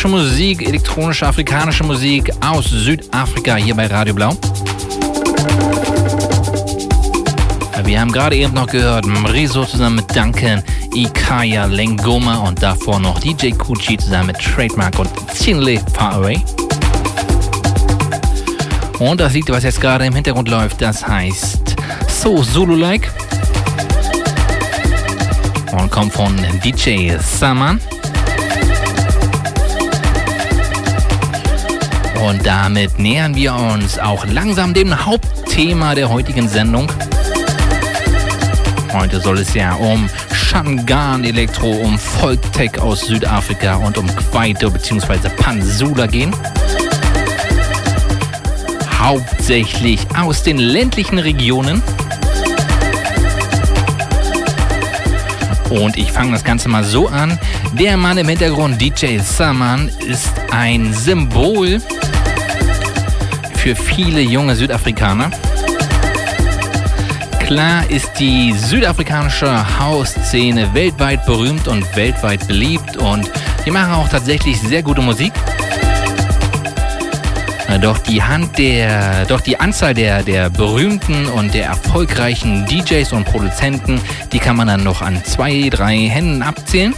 Elektronische Musik, elektronische afrikanische Musik aus Südafrika hier bei Radio Blau. Wir haben gerade eben noch gehört, Mriso zusammen mit Duncan, Ikaya Lengoma und davor noch DJ Kuchi zusammen mit Trademark und Chinle Far Away. Und das Lied, was jetzt gerade im Hintergrund läuft, das heißt So Zulu-like und kommt von DJ Saman. Und damit nähern wir uns auch langsam dem Hauptthema der heutigen Sendung. Heute soll es ja um Shangan Elektro, um Folktech aus Südafrika und um Kwaito bzw. Pansula gehen. Hauptsächlich aus den ländlichen Regionen. Und ich fange das Ganze mal so an. Der Mann im Hintergrund, DJ Saman, ist ein Symbol für viele junge Südafrikaner. Klar ist die südafrikanische Hausszene weltweit berühmt und weltweit beliebt und die machen auch tatsächlich sehr gute Musik. Doch die Hand der, doch die Anzahl der, der berühmten und der erfolgreichen DJs und Produzenten, die kann man dann noch an zwei, drei Händen abzählen.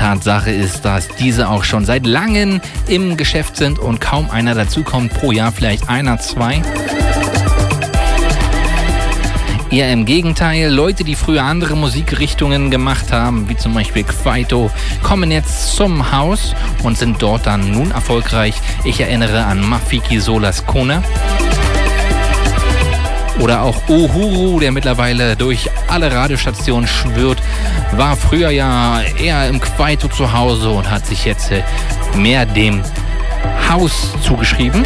Tatsache ist, dass diese auch schon seit langem im Geschäft sind und kaum einer dazukommt. Pro Jahr vielleicht einer, zwei. Eher im Gegenteil, Leute, die früher andere Musikrichtungen gemacht haben, wie zum Beispiel Kwaito, kommen jetzt zum Haus und sind dort dann nun erfolgreich. Ich erinnere an Mafiki Solas Kona. Oder auch Uhuru, der mittlerweile durch alle Radiostationen schwirrt, war früher ja eher im Kwaito zu Hause und hat sich jetzt mehr dem Haus zugeschrieben.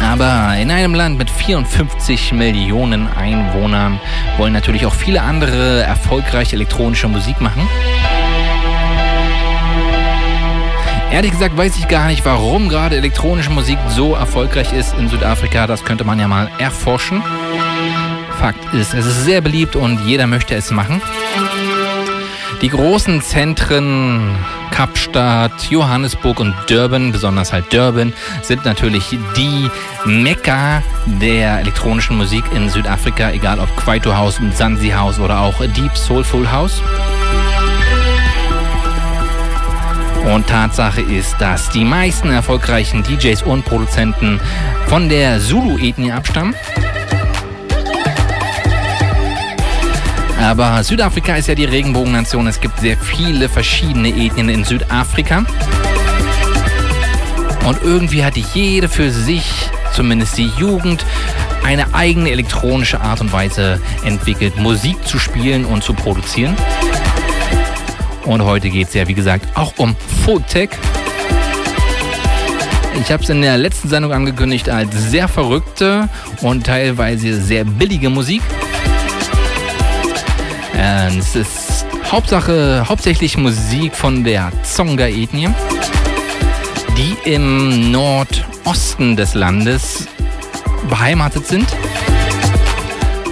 Aber in einem Land mit 54 Millionen Einwohnern wollen natürlich auch viele andere erfolgreiche elektronische Musik machen. Ehrlich gesagt weiß ich gar nicht, warum gerade elektronische Musik so erfolgreich ist in Südafrika. Das könnte man ja mal erforschen. Fakt ist, es ist sehr beliebt und jeder möchte es machen. Die großen Zentren Kapstadt, Johannesburg und Durban, besonders halt Durban, sind natürlich die Mekka der elektronischen Musik in Südafrika, egal ob Kwaito House, Mzansi House oder auch Deep Soulful House. Und Tatsache ist, dass die meisten erfolgreichen DJs und Produzenten von der Zulu-Ethnie abstammen. Aber Südafrika ist ja die Regenbogennation. Es gibt sehr viele verschiedene Ethnien in Südafrika. Und irgendwie hatte jede für sich, zumindest die Jugend, eine eigene elektronische Art und Weise entwickelt, Musik zu spielen und zu produzieren. Und heute geht es ja, wie gesagt, auch um Folktech. Ich habe es in der letzten Sendung angekündigt als sehr verrückte und teilweise sehr billige Musik. Äh, es ist Hauptsache, hauptsächlich Musik von der Zonga-Ethnie, die im Nordosten des Landes beheimatet sind.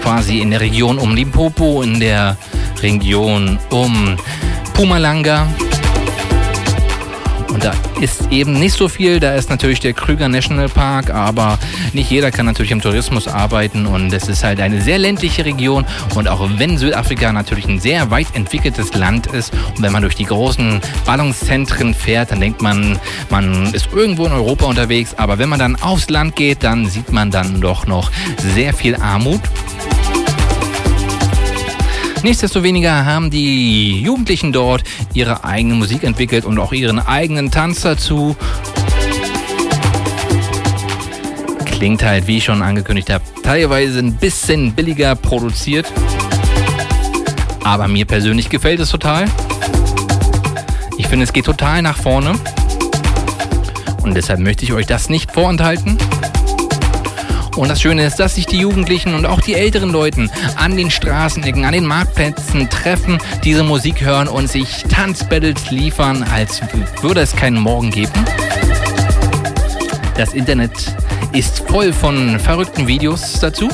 Quasi in der Region um Limpopo, in der Region um Pumalanga. Da ist eben nicht so viel. Da ist natürlich der Krüger National Park, aber nicht jeder kann natürlich im Tourismus arbeiten und es ist halt eine sehr ländliche Region. Und auch wenn Südafrika natürlich ein sehr weit entwickeltes Land ist und wenn man durch die großen Ballungszentren fährt, dann denkt man, man ist irgendwo in Europa unterwegs. Aber wenn man dann aufs Land geht, dann sieht man dann doch noch sehr viel Armut. Nichtsdestoweniger haben die Jugendlichen dort ihre eigene Musik entwickelt und auch ihren eigenen Tanz dazu. Klingt halt, wie ich schon angekündigt habe, teilweise ein bisschen billiger produziert. Aber mir persönlich gefällt es total. Ich finde, es geht total nach vorne. Und deshalb möchte ich euch das nicht vorenthalten. Und das Schöne ist, dass sich die Jugendlichen und auch die älteren Leuten an den Straßenecken, an den Marktplätzen treffen, diese Musik hören und sich Tanzbattles liefern, als würde es keinen Morgen geben. Das Internet ist voll von verrückten Videos dazu.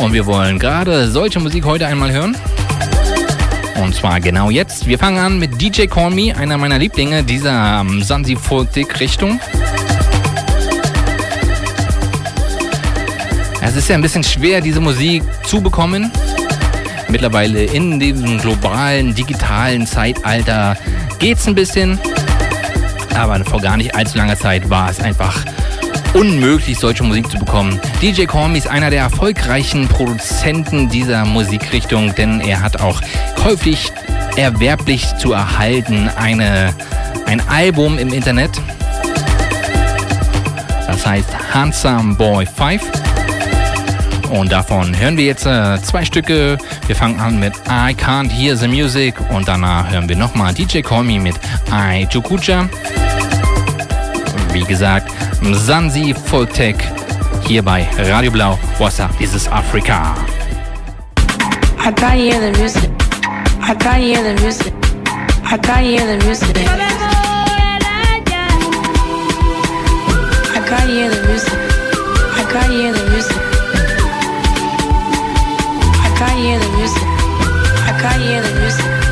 Und wir wollen gerade solche Musik heute einmal hören. Und zwar genau jetzt. Wir fangen an mit DJ Call Me, einer meiner Lieblinge dieser ähm, Sansi Fultik Richtung. Es ist ja ein bisschen schwer, diese Musik zu bekommen. Mittlerweile in diesem globalen, digitalen Zeitalter geht's ein bisschen. Aber vor gar nicht allzu langer Zeit war es einfach unmöglich, solche Musik zu bekommen. DJ Cormy ist einer der erfolgreichen Produzenten dieser Musikrichtung, denn er hat auch käuflich erwerblich zu erhalten eine, ein Album im Internet. Das heißt Handsome Boy 5. Und davon hören wir jetzt äh, zwei Stücke. Wir fangen an mit I Can't Hear the Music und danach hören wir nochmal DJ Call Me mit I Chukucha. Wie gesagt, Mzansi Voltec hier bei Radio Blau. Wasser, dieses Afrika. I can't hear the music. I can't hear the music. I can't hear the music. I can't hear the music. I can't hear the music. Can't hear the music. I can't hear the music.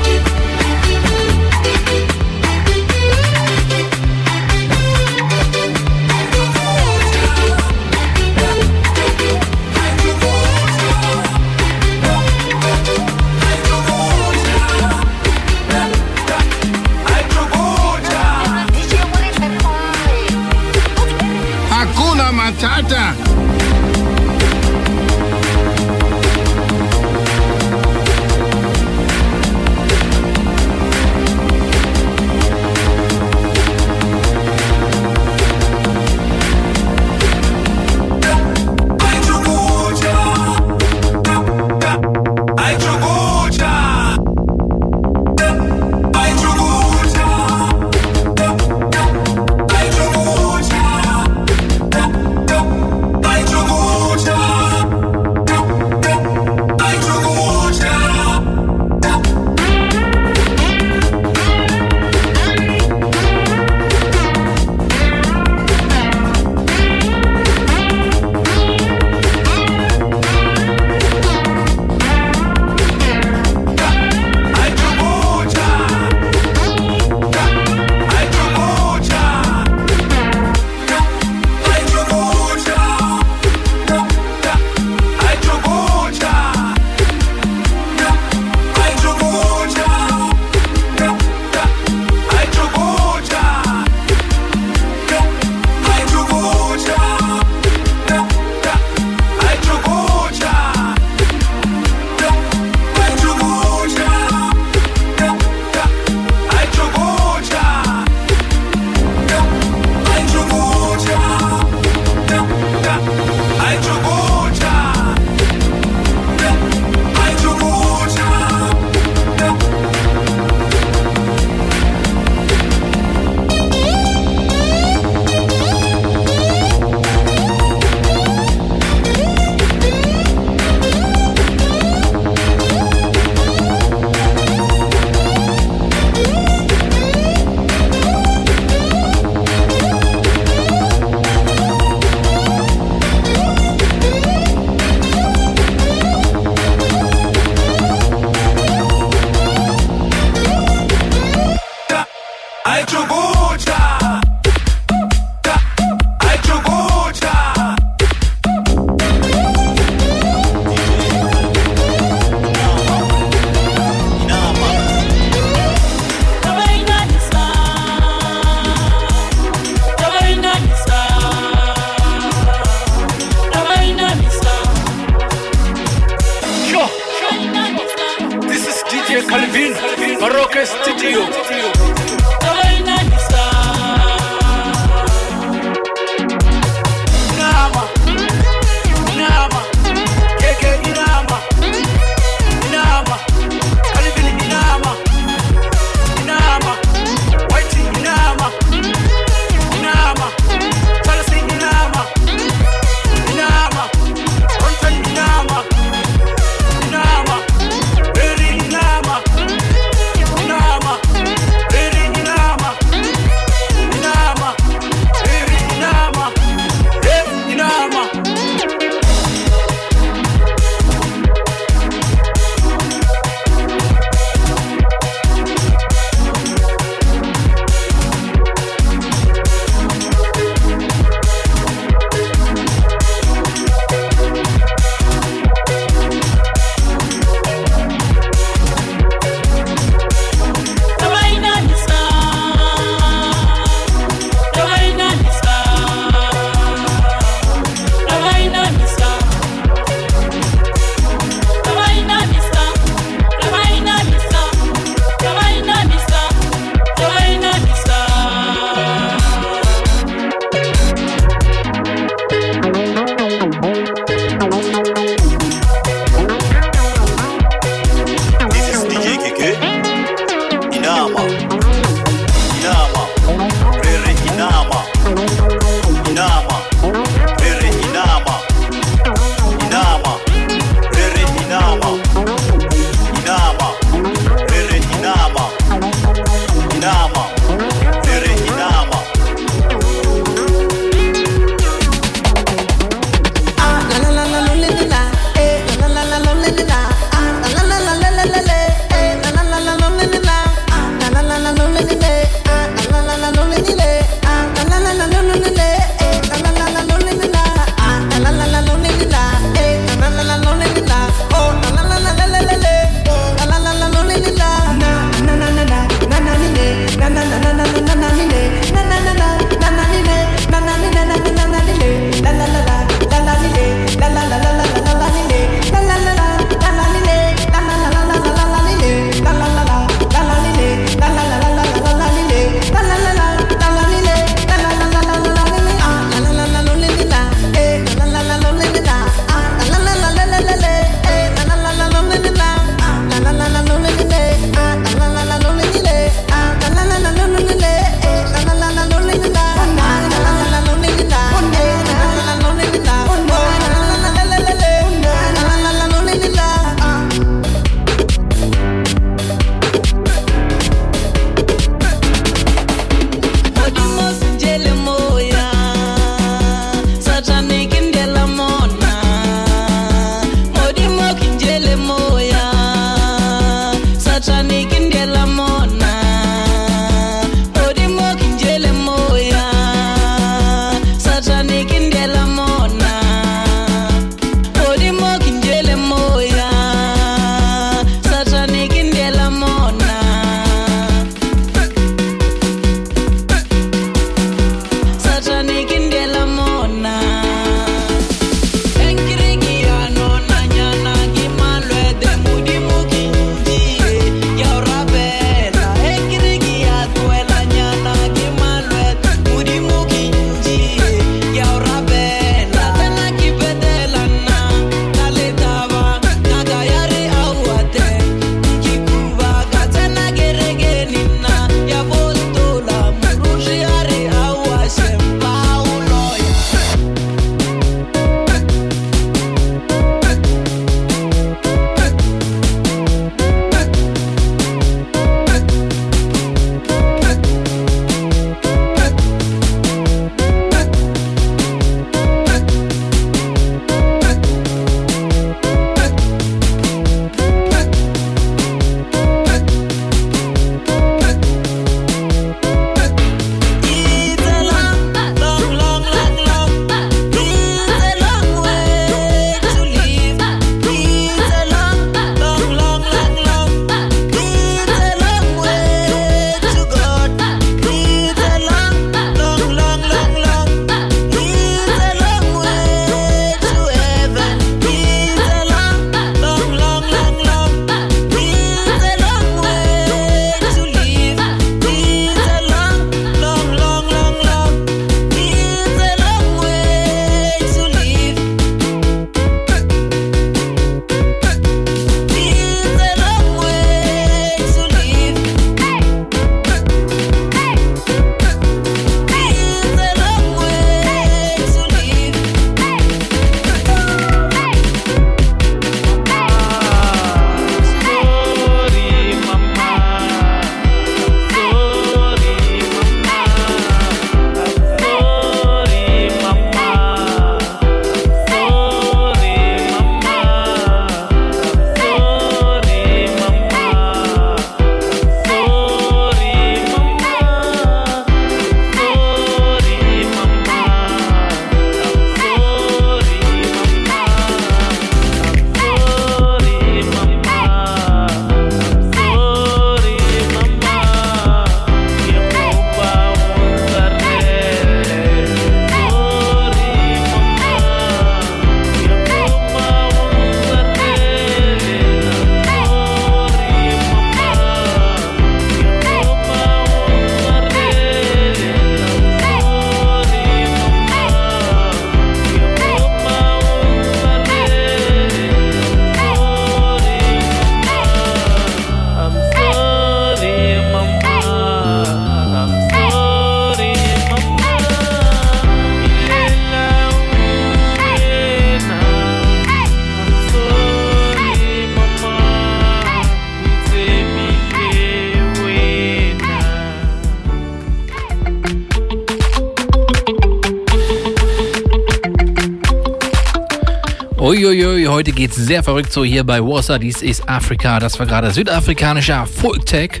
Sehr verrückt so hier bei Warsaw. Dies ist Afrika. Das war gerade südafrikanischer Folktech.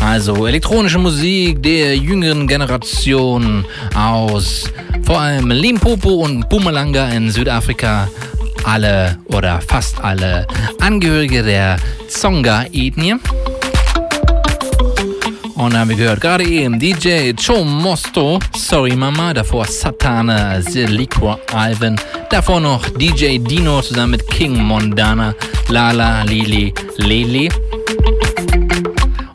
Also elektronische Musik der jüngeren Generation aus vor allem Limpopo und Mpumalanga in Südafrika. Alle oder fast alle Angehörige der Tsonga-Ethnie. Und haben wir gehört, gerade eben DJ Chomosto, Sorry Mama, davor Satana, Zeliqua Alvin, davor noch DJ Dino zusammen mit King Mondana, Lala, Lili, Lele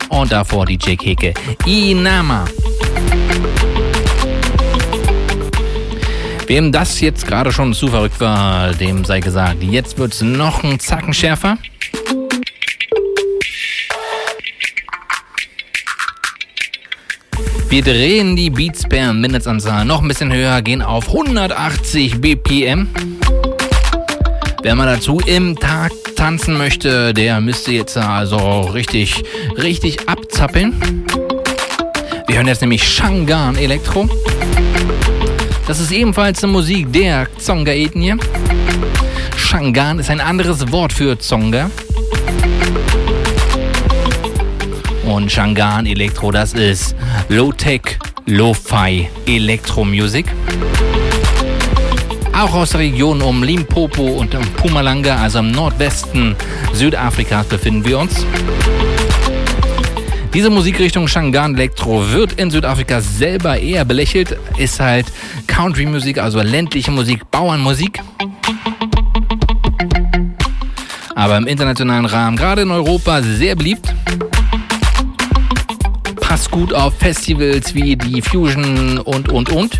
und davor DJ Keke, Inama. Wem das jetzt gerade schon zu verrückt war, dem sei gesagt, jetzt wird's noch ein Zacken schärfer. Wir drehen die Beats per Minutesanzahl noch ein bisschen höher, gehen auf 180 BPM. Wer mal dazu im Tag tanzen möchte, der müsste jetzt also richtig, richtig abzappeln. Wir hören jetzt nämlich Shangan Elektro. Das ist ebenfalls eine Musik der Tsonga-Ethnie. Shangan ist ein anderes Wort für Tsonga. Und Shangan Elektro, das ist Low-Tech, Lo-Fi Elektromusik. Auch aus der Region um Limpopo und um Pumalanga, also im Nordwesten Südafrikas, befinden wir uns. Diese Musikrichtung Shangan Elektro wird in Südafrika selber eher belächelt, ist halt Country-Musik, also ländliche Musik, Bauernmusik. Aber im internationalen Rahmen, gerade in Europa, sehr beliebt passt gut auf Festivals wie die Fusion und, und, und.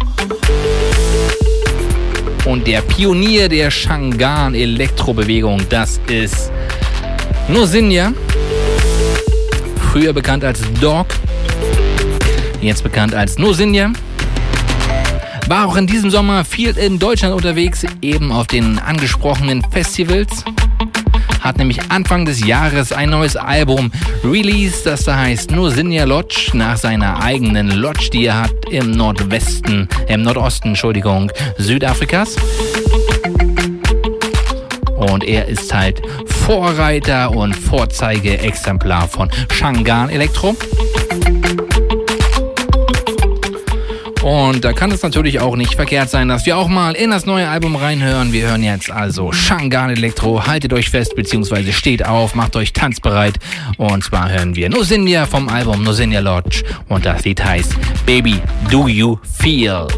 Und der Pionier der Shangan Elektrobewegung, das ist Nosinja. Früher bekannt als Dog, jetzt bekannt als Nosinja. War auch in diesem Sommer viel in Deutschland unterwegs, eben auf den angesprochenen Festivals hat nämlich Anfang des Jahres ein neues Album released, das da heißt Nosinja Lodge, nach seiner eigenen Lodge, die er hat im Nordwesten, im Nordosten, Entschuldigung, Südafrikas. Und er ist halt Vorreiter und Vorzeigeexemplar von Shangan Elektro. Und da kann es natürlich auch nicht verkehrt sein, dass wir auch mal in das neue Album reinhören. Wir hören jetzt also Shangan Elektro. Haltet euch fest, beziehungsweise steht auf, macht euch tanzbereit. Und zwar hören wir Nosinja vom Album Nosinja Lodge. Und das Lied heißt Baby, Do You Feel?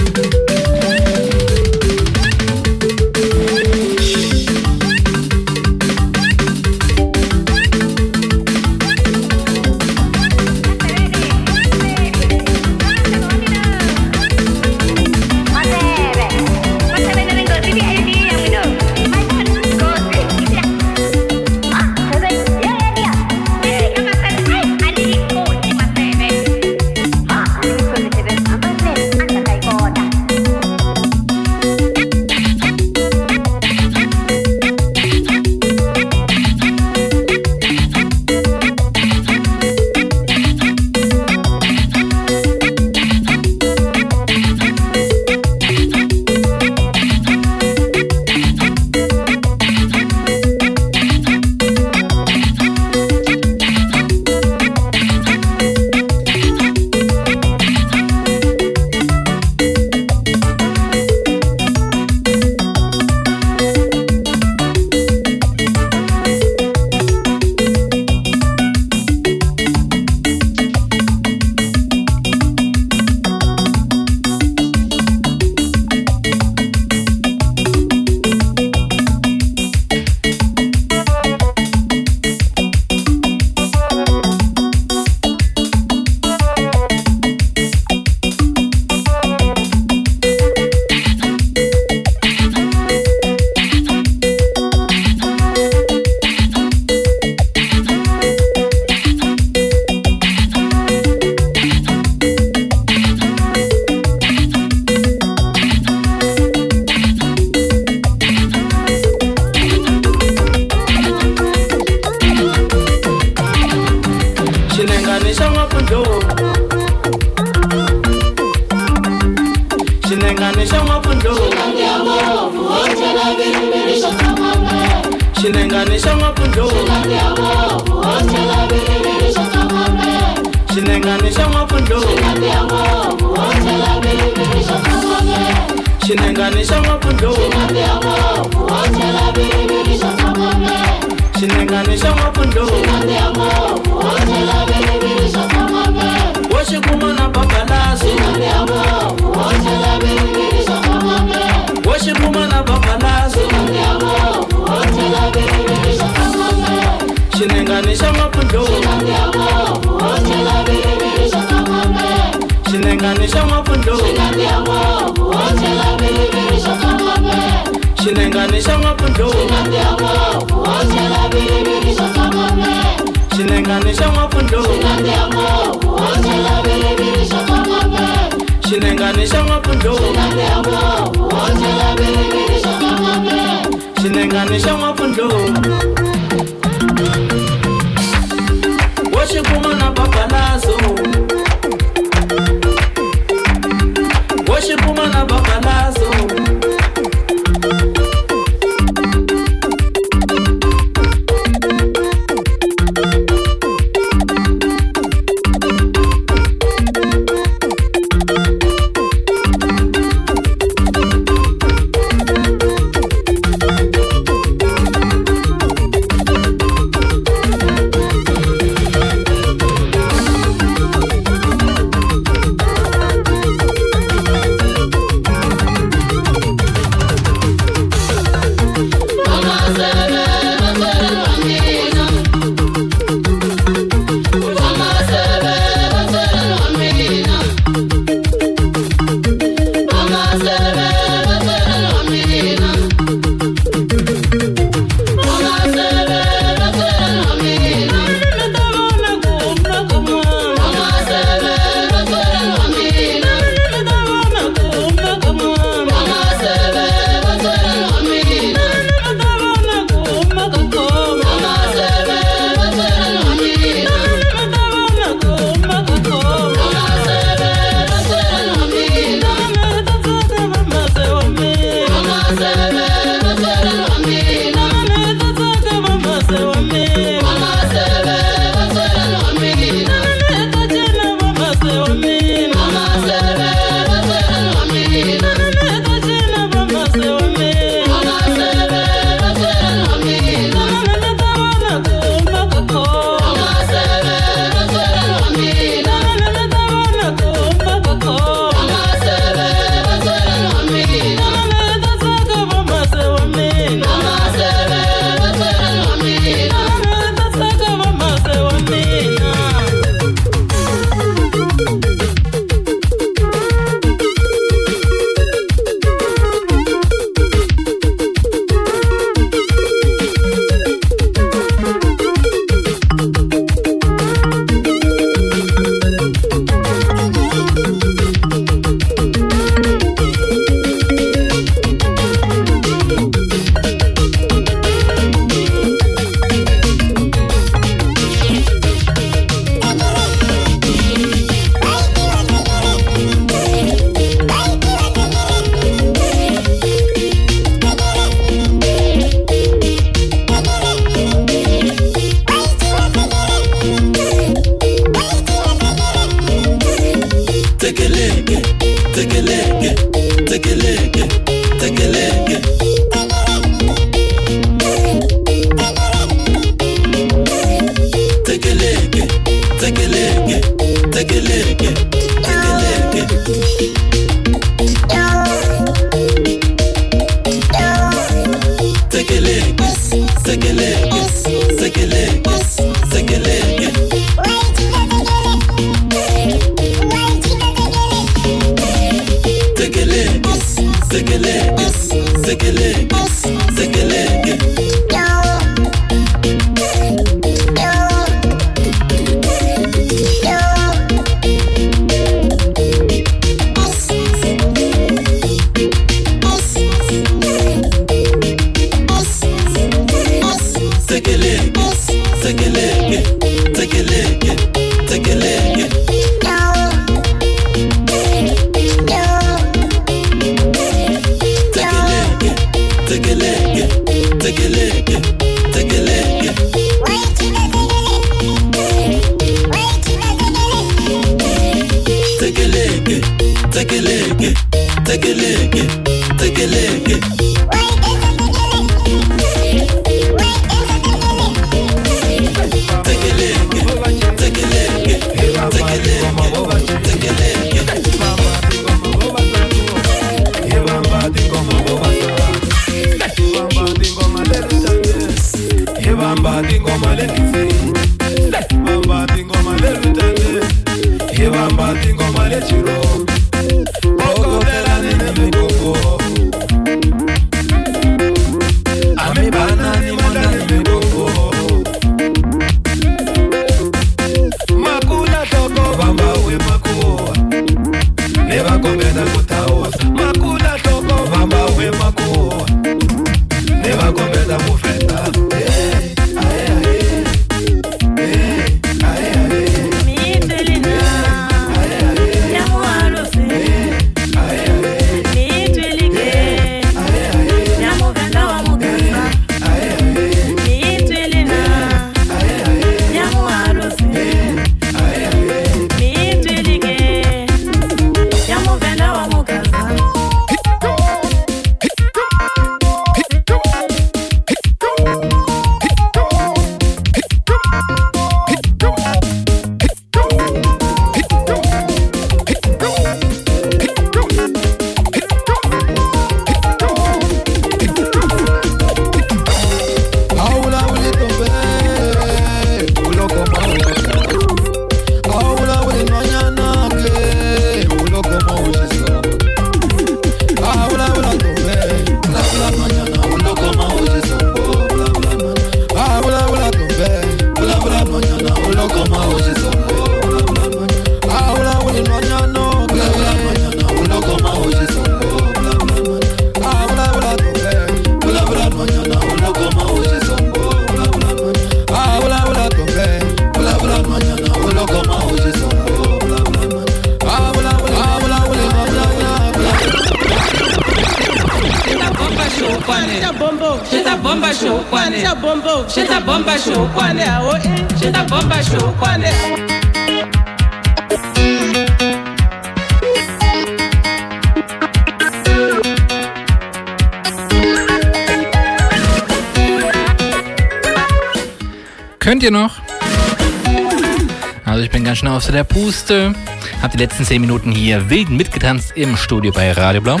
Aus der Puste. Hab die letzten 10 Minuten hier wild mitgetanzt im Studio bei Radio Blau.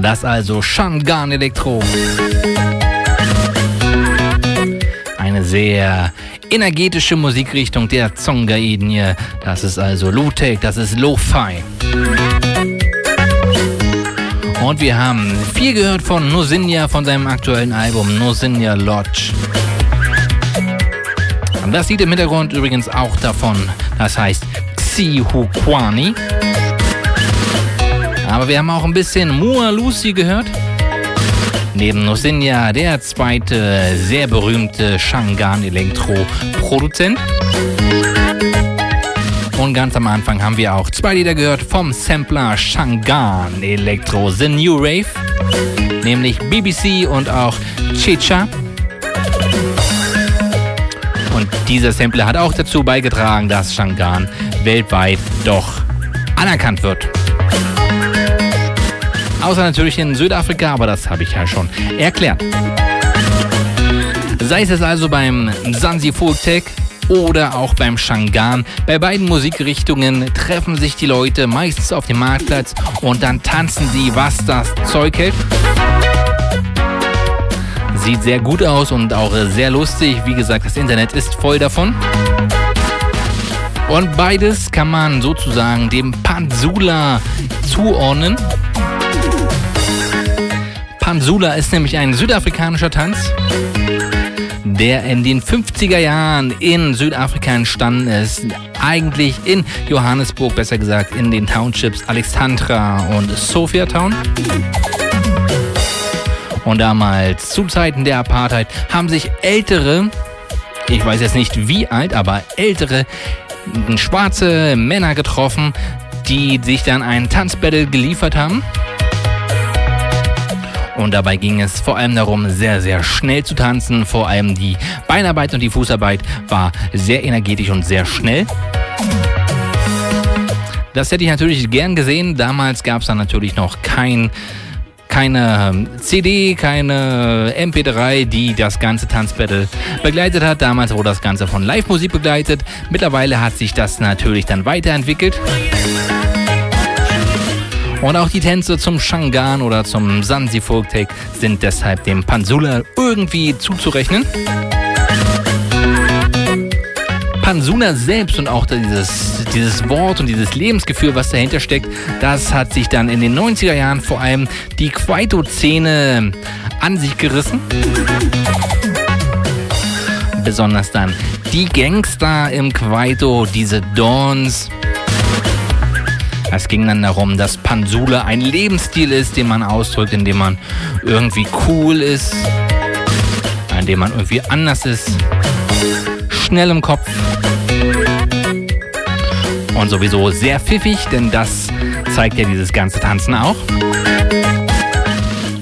Das also Shangan Elektro. Eine sehr energetische Musikrichtung der Zongaiden hier. Das ist also Low-Tech, das ist Lo-Fi. Und wir haben viel gehört von Nosinja von seinem aktuellen Album Nosinja Lodge. Und das Lied im Hintergrund übrigens auch davon. Das heißt Xihuquani. Aber wir haben auch ein bisschen Mua Lucy gehört. Neben Nosinja der zweite sehr berühmte Shangan Elektro Produzent. Und ganz am Anfang haben wir auch zwei Lieder gehört vom Sampler Shangan Electro The New Rave, nämlich BBC und auch Chicha. Dieser Sampler hat auch dazu beigetragen, dass Shangan weltweit doch anerkannt wird. Außer natürlich in Südafrika, aber das habe ich ja schon erklärt. Sei es also beim Zanzi Folk Tech oder auch beim Shangan. Bei beiden Musikrichtungen treffen sich die Leute meistens auf dem Marktplatz und dann tanzen sie, was das Zeug hält. Sieht sehr gut aus und auch sehr lustig. Wie gesagt, das Internet ist voll davon. Und beides kann man sozusagen dem Panzula zuordnen. Panzula ist nämlich ein südafrikanischer Tanz, der in den 50er Jahren in Südafrika entstanden ist. Eigentlich in Johannesburg, besser gesagt in den Townships Alexandra und Sophia Town. Und damals, zu Zeiten der Apartheid, haben sich ältere, ich weiß jetzt nicht wie alt, aber ältere schwarze Männer getroffen, die sich dann einen Tanzbattle geliefert haben. Und dabei ging es vor allem darum, sehr, sehr schnell zu tanzen. Vor allem die Beinarbeit und die Fußarbeit war sehr energetisch und sehr schnell. Das hätte ich natürlich gern gesehen. Damals gab es dann natürlich noch kein, keine ähm, CD, keine MP3, die das ganze Tanzbattle begleitet hat. Damals wurde das Ganze von Live-Musik begleitet. Mittlerweile hat sich das natürlich dann weiterentwickelt. Und auch die Tänze zum Shangan oder zum Sansi Folktech sind deshalb dem Pansula irgendwie zuzurechnen. Pansuna selbst und auch dieses, dieses Wort und dieses Lebensgefühl, was dahinter steckt, das hat sich dann in den 90er Jahren vor allem die Kwaito-Szene an sich gerissen. Besonders dann die Gangster im Kwaito, diese Dawns. Es ging dann darum, dass Pansula ein Lebensstil ist, den man ausdrückt, indem man irgendwie cool ist, indem man irgendwie anders ist, schnell im Kopf und sowieso sehr pfiffig, denn das zeigt ja dieses ganze Tanzen auch.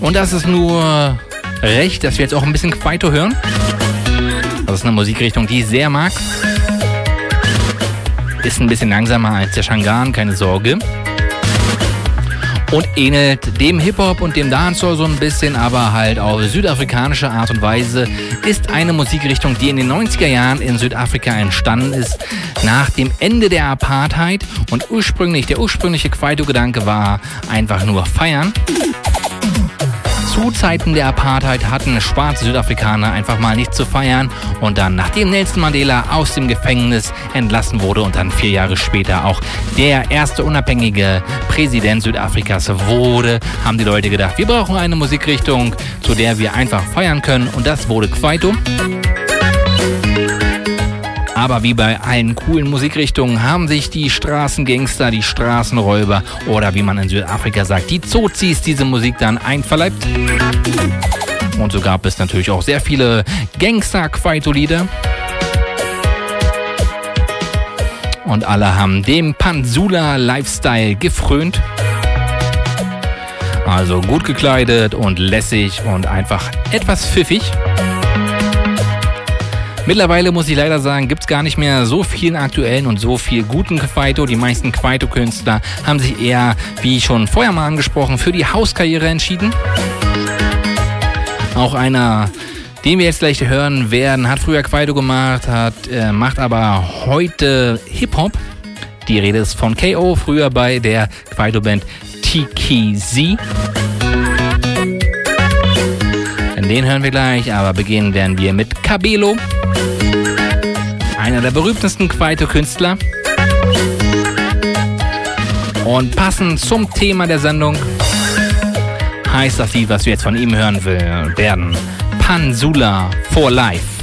Und das ist nur recht, dass wir jetzt auch ein bisschen Kwaito hören. Das ist eine Musikrichtung, die ich sehr mag. Ist ein bisschen langsamer als der Shangan, keine Sorge. Und ähnelt dem Hip-Hop und dem Dancehall so ein bisschen, aber halt auf südafrikanische Art und Weise. Ist eine Musikrichtung, die in den 90er Jahren in Südafrika entstanden ist, nach dem Ende der Apartheid. Und ursprünglich, der ursprüngliche Kwaito-Gedanke war einfach nur feiern. Zu Zeiten der Apartheid hatten schwarze Südafrikaner einfach mal nichts zu feiern und dann, nachdem Nelson Mandela aus dem Gefängnis entlassen wurde und dann vier Jahre später auch der erste unabhängige Präsident Südafrikas wurde, haben die Leute gedacht, wir brauchen eine Musikrichtung, zu der wir einfach feiern können und das wurde Kwaito. Aber wie bei allen coolen Musikrichtungen haben sich die Straßengangster, die Straßenräuber oder wie man in Südafrika sagt, die Zozis diese Musik dann einverleibt. Und so gab es natürlich auch sehr viele Gangster-Kwaito-Lieder. Und alle haben dem Pansula-Lifestyle gefrönt. Also gut gekleidet und lässig und einfach etwas pfiffig. Mittlerweile muss ich leider sagen, gibt es gar nicht mehr so vielen aktuellen und so viel guten Kwaito. Die meisten Kwaito-Künstler haben sich eher, wie schon vorher mal angesprochen, für die Hauskarriere entschieden. Auch einer, den wir jetzt gleich hören werden, hat früher Kwaito gemacht, hat, äh, macht aber heute Hip-Hop. Die Rede ist von KO, früher bei der Kwaito-Band Tiki Z. Den hören wir gleich, aber beginnen werden wir mit Cabelo einer der berühmtesten Kwaito-Künstler. Und passend zum Thema der Sendung heißt das Lied, was wir jetzt von ihm hören werden, Pansula for Life.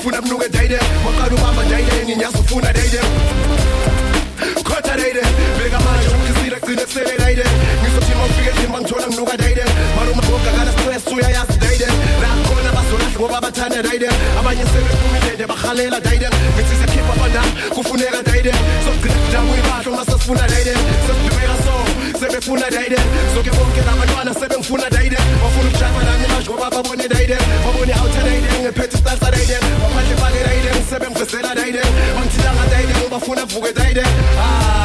sifuna kunuke dayide waqala ubamba dayide ngiyazufuna dayide khotha dayide beka manje ukukhisile gcine kusele dayide ngizothima ufike thimba ngithola nginuka dayide maluma ogakala stress uyayazi dayide lakhona bazolahla ngoba bathanda dayide abanye sebefumilede bahalela dayide ngithi sikhipha abandam kufuneka dayide sokugcina kudamu ibahlo uma sesifuna dayide sesidubeka so sebefuna dayide zonke bonke labantwana sebengifuna dayide bafuna ukujaba nami manje ngoba babone dayide babone Seladeide Und sie over Deide, aber von I died Deide Ah.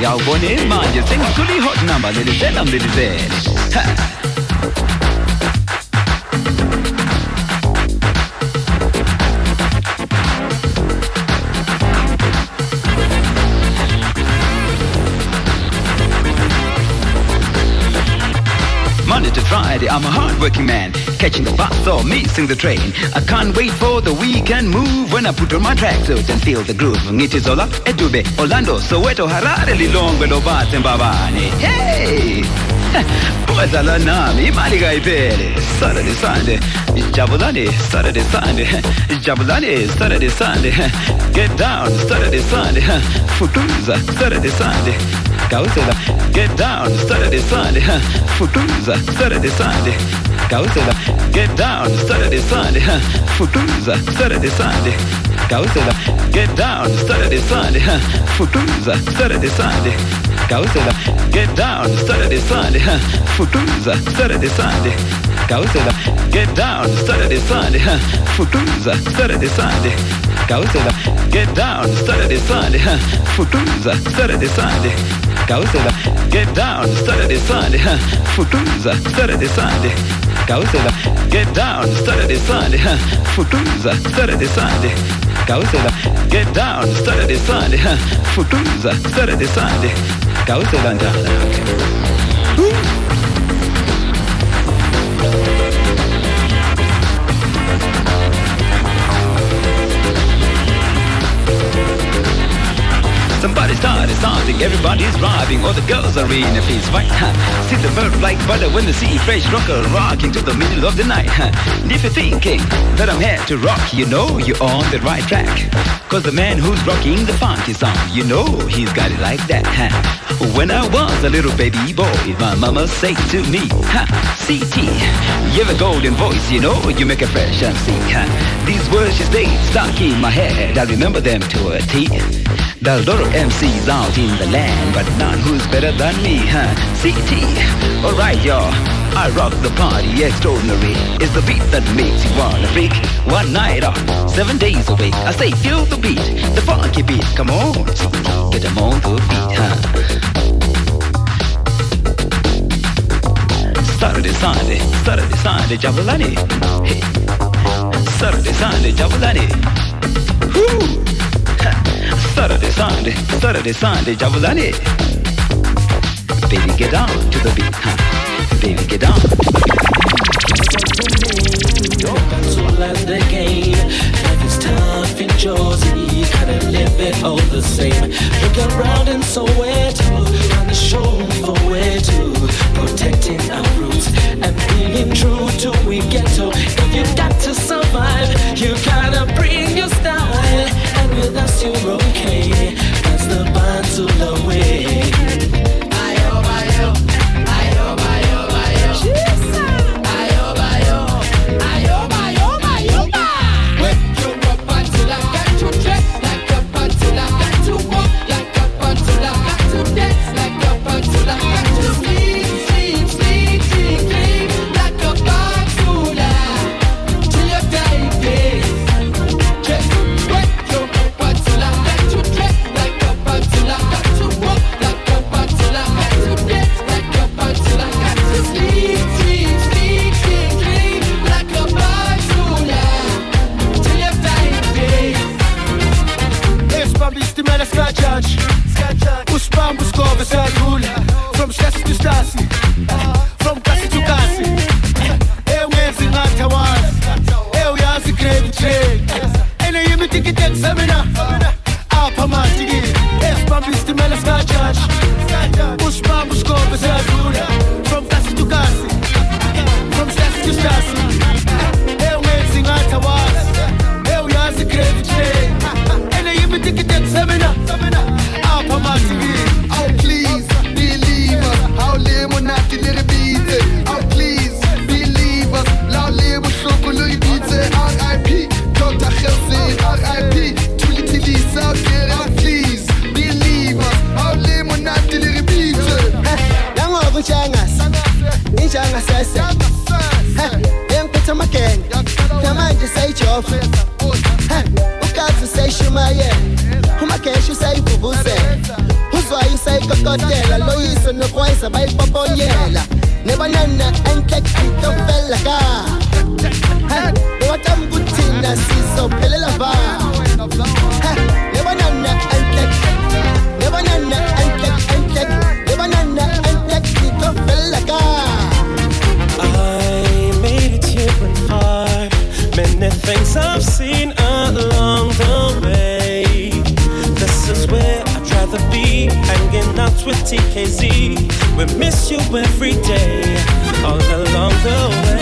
Ya bone manje sing kuli hot number little bit little bit. Friday, I'm a hard-working man, catching the bus or missing the train. I can't wait for the weekend move when I put on my tracksuit and feel the groove. It is Ngitizola, Edube, Orlando, Soweto, Harare, Lilongwe, Lobatse, Mbabane. Hey! Bwadlala nami, imali kayiphele. Saturday, Sunday, jabulani, Saturday, Sunday, jabulani, Saturday, Sunday. Get down, Saturday, Sunday, futuza, Saturday, Sunday. Kausela, get down, Saturday, Sunday, futuza, Saturday, Sunday. Kausela, get down, Saturday, Sunday, futuza, Saturday, Sunday. Kausela, get down, Saturday, Sunday, futuza, Saturday, Sunday. Kausela, get down, Saturday, Sunday, futuza, Saturday, Sunday. Kausela, get down, Saturday, Sunday, futuza, Saturday, Sunday. Kausela, get down, Saturday, Sunday, futuza, Saturday, Sunday. Kausela, get down, Saturday, Sunday, futuza, Saturday, Sunday. Kausela, get down, Saturday, Sunday, futuza, Saturday, Sunday. Kausela, get down, Saturday, Sunday, futuza, Saturday, Sunday. Kausela. Somebody something, everybody's driving, all the girls are in a piece, right? See the bird like butter when they see fresh rocker rocking to the middle of the night. If you're thinking that I'm here to rock, you know you're on the right track. Cause the man who's rocking the funky song, you know he's got it like that. When I was a little baby boy, my mama said to me, huh, CT, you have a golden voice, you know, you make a fresh MC. These words she stayed stuck in my head, I remember them to a T. Are a MCs out in the land, but none who's better than me, huh? CT. Alright, y'all. I rock the party extraordinary. It's the beat that makes you wanna freak. One night off, seven days away. I say, feel the beat, the funky beat. Come on, get them on the beat, huh? Saturday, Sunday, Saturday, Sunday, Jabulani. Hey. Saturday, Sunday, Jabulani. Woo! Saturday, Sunday, Saturday, Sunday, Jabulani. Baby, get down to the beat, huh? Baby, get down. to the game. Life is tough in Jersey, gotta live it all the same. Look around in Soweto, on the show for where to. Protecting our roots and being true to we ghetto. If you got to survive, you gotta bring your style. With us you're okay, that's the battle away. Semina, apa ma tigi, espa bisti mela skajaç Uçma buşko bezerdu modèle Loïs ne croit ça va être pas bon Ne banana un cake qui te fait la gare Ne va t'emboutir la ciseau pelle la barre TKZ. We miss you every day, all along the way.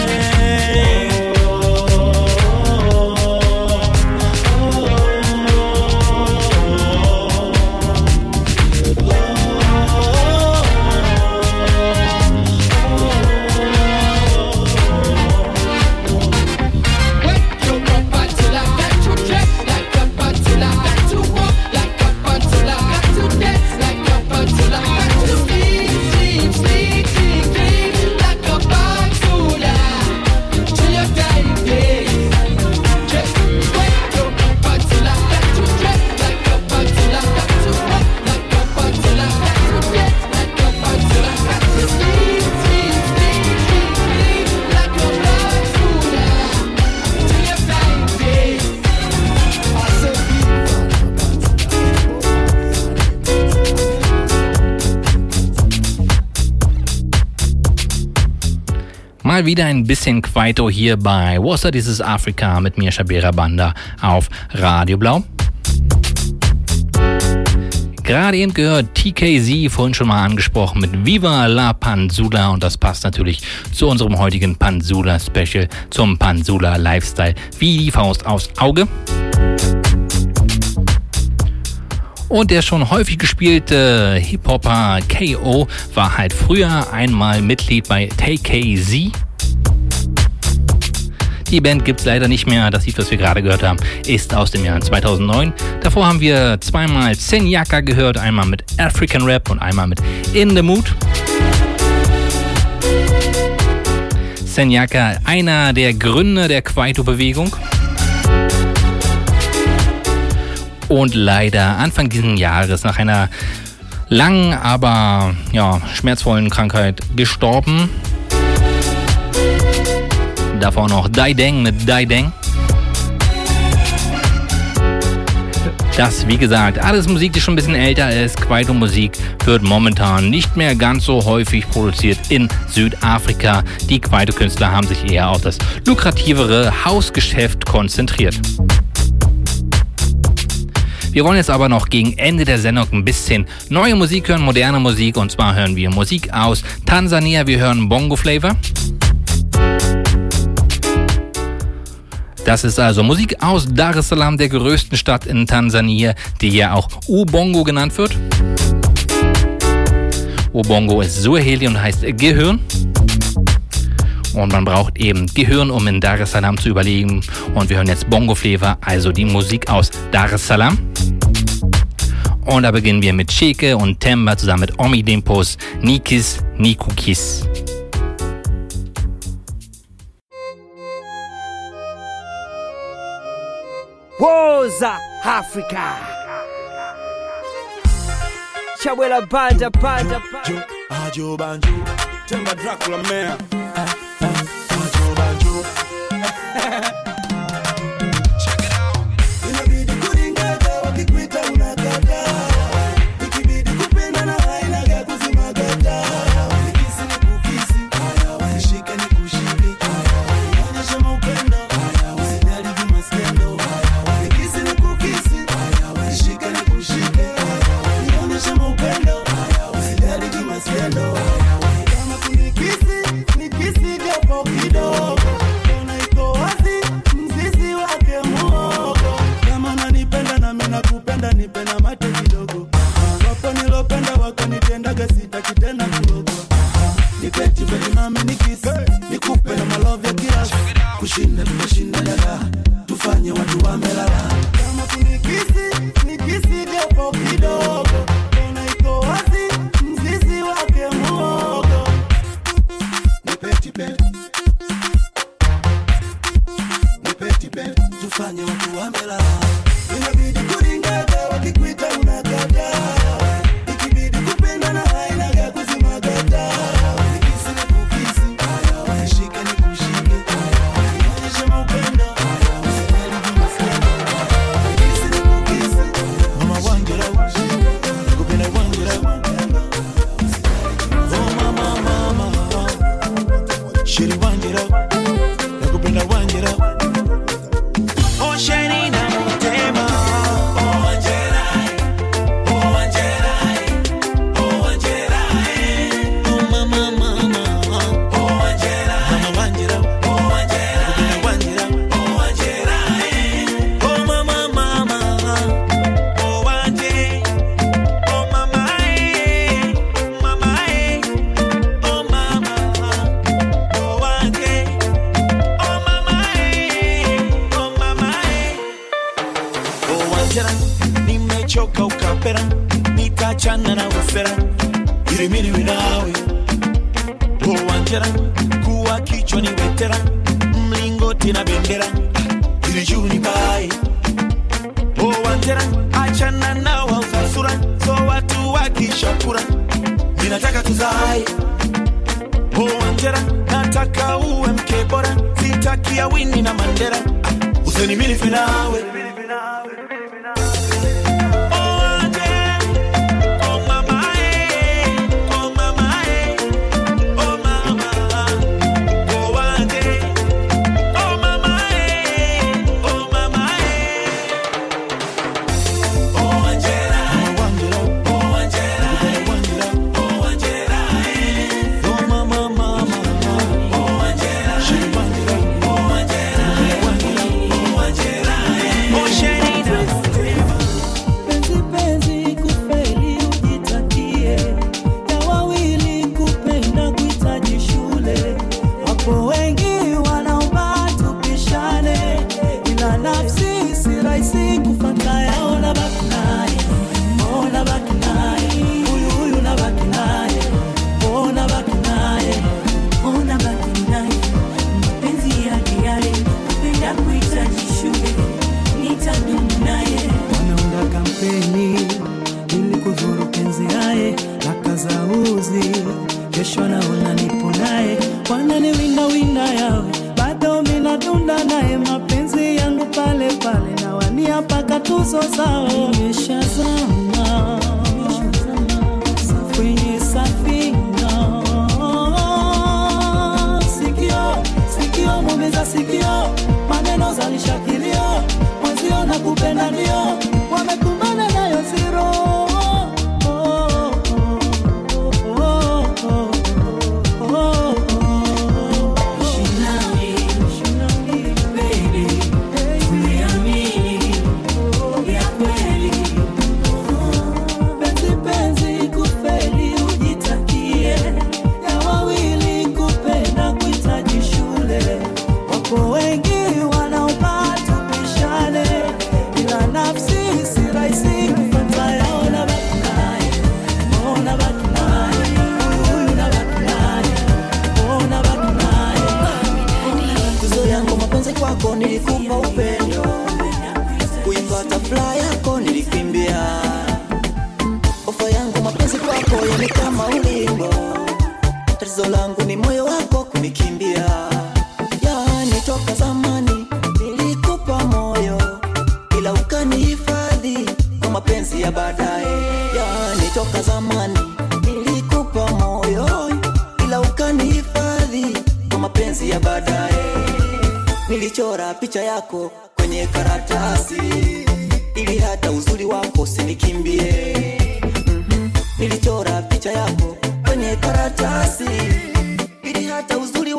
Wieder ein bisschen Quaito hier bei Wasser dieses Afrika mit mir Shabira Banda auf Radio Blau. Gerade eben gehört TKZ, vorhin schon mal angesprochen, mit Viva la Panzula und das passt natürlich zu unserem heutigen Panzula Special, zum Panzula Lifestyle, wie die Faust aufs Auge. Und der schon häufig gespielte Hip-Hopper KO war halt früher einmal Mitglied bei TKZ. Die Band gibt's leider nicht mehr. Das Lied, was wir gerade gehört haben, ist aus dem Jahr 2009. Davor haben wir zweimal Senyaka gehört, einmal mit African Rap und einmal mit In the Mood. Senyaka, einer der Gründer der Kwaito-Bewegung. Und leider Anfang dieses Jahres nach einer langen, aber ja, schmerzvollen Krankheit gestorben. Davor noch Dai Deng mit Dai Deng. Das, wie gesagt, alles Musik, die schon ein bisschen älter ist. Kwaito-Musik wird momentan nicht mehr ganz so häufig produziert in Südafrika. Die Kwaito-Künstler haben sich eher auf das lukrativere Hausgeschäft konzentriert. Wir wollen jetzt aber noch gegen Ende der Sendung ein bisschen neue Musik hören, moderne Musik. Und zwar hören wir Musik aus Tansania. Wir hören Bongo Flavor. Das ist also Musik aus Dar es Salaam, der größten Stadt in Tansania, die ja auch Ubongo genannt wird. Ubongo ist Suaheli und heißt Gehirn. Und man braucht eben Gehirn, um in Dar es Salaam zu überleben. Und wir hören jetzt Bongo Flavor, also die Musik aus Dar es Salaam. Und da beginnen wir mit Cheke und Temba zusammen mit Omi Dimpos, Nikis, Nikukis. Woza Africa. chabwela banda banda. Ajo banjo, Temba Dracula man. Ajo banjo. wewe sitaki tena kurogwa nipeti beli nikisi nikupe na kiasi kushinda dada. Tufanye watu wamelala. Kama nikisi japo kidogo. Ona wazi mzizi wake muogo nipeti beli nipeti beli tufanye watu wamelala.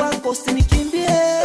Baba Costa nikimbie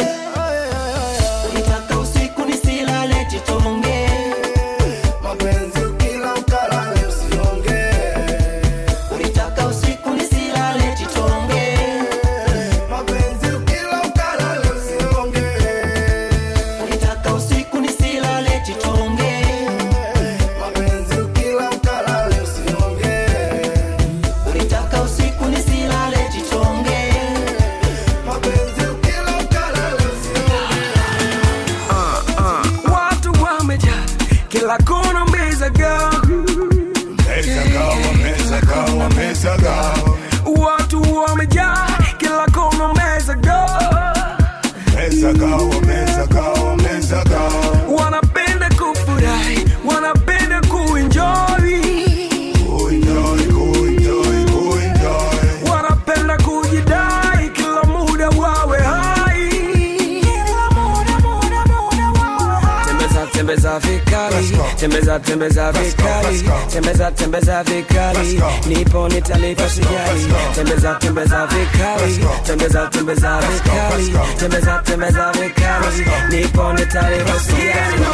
tembeza vikali. Nipo nitalipa sijali. tembeza tembeza vikali. tembeza tembeza vikali. tembeza tembeza vikali. Nipo nitalipa sijali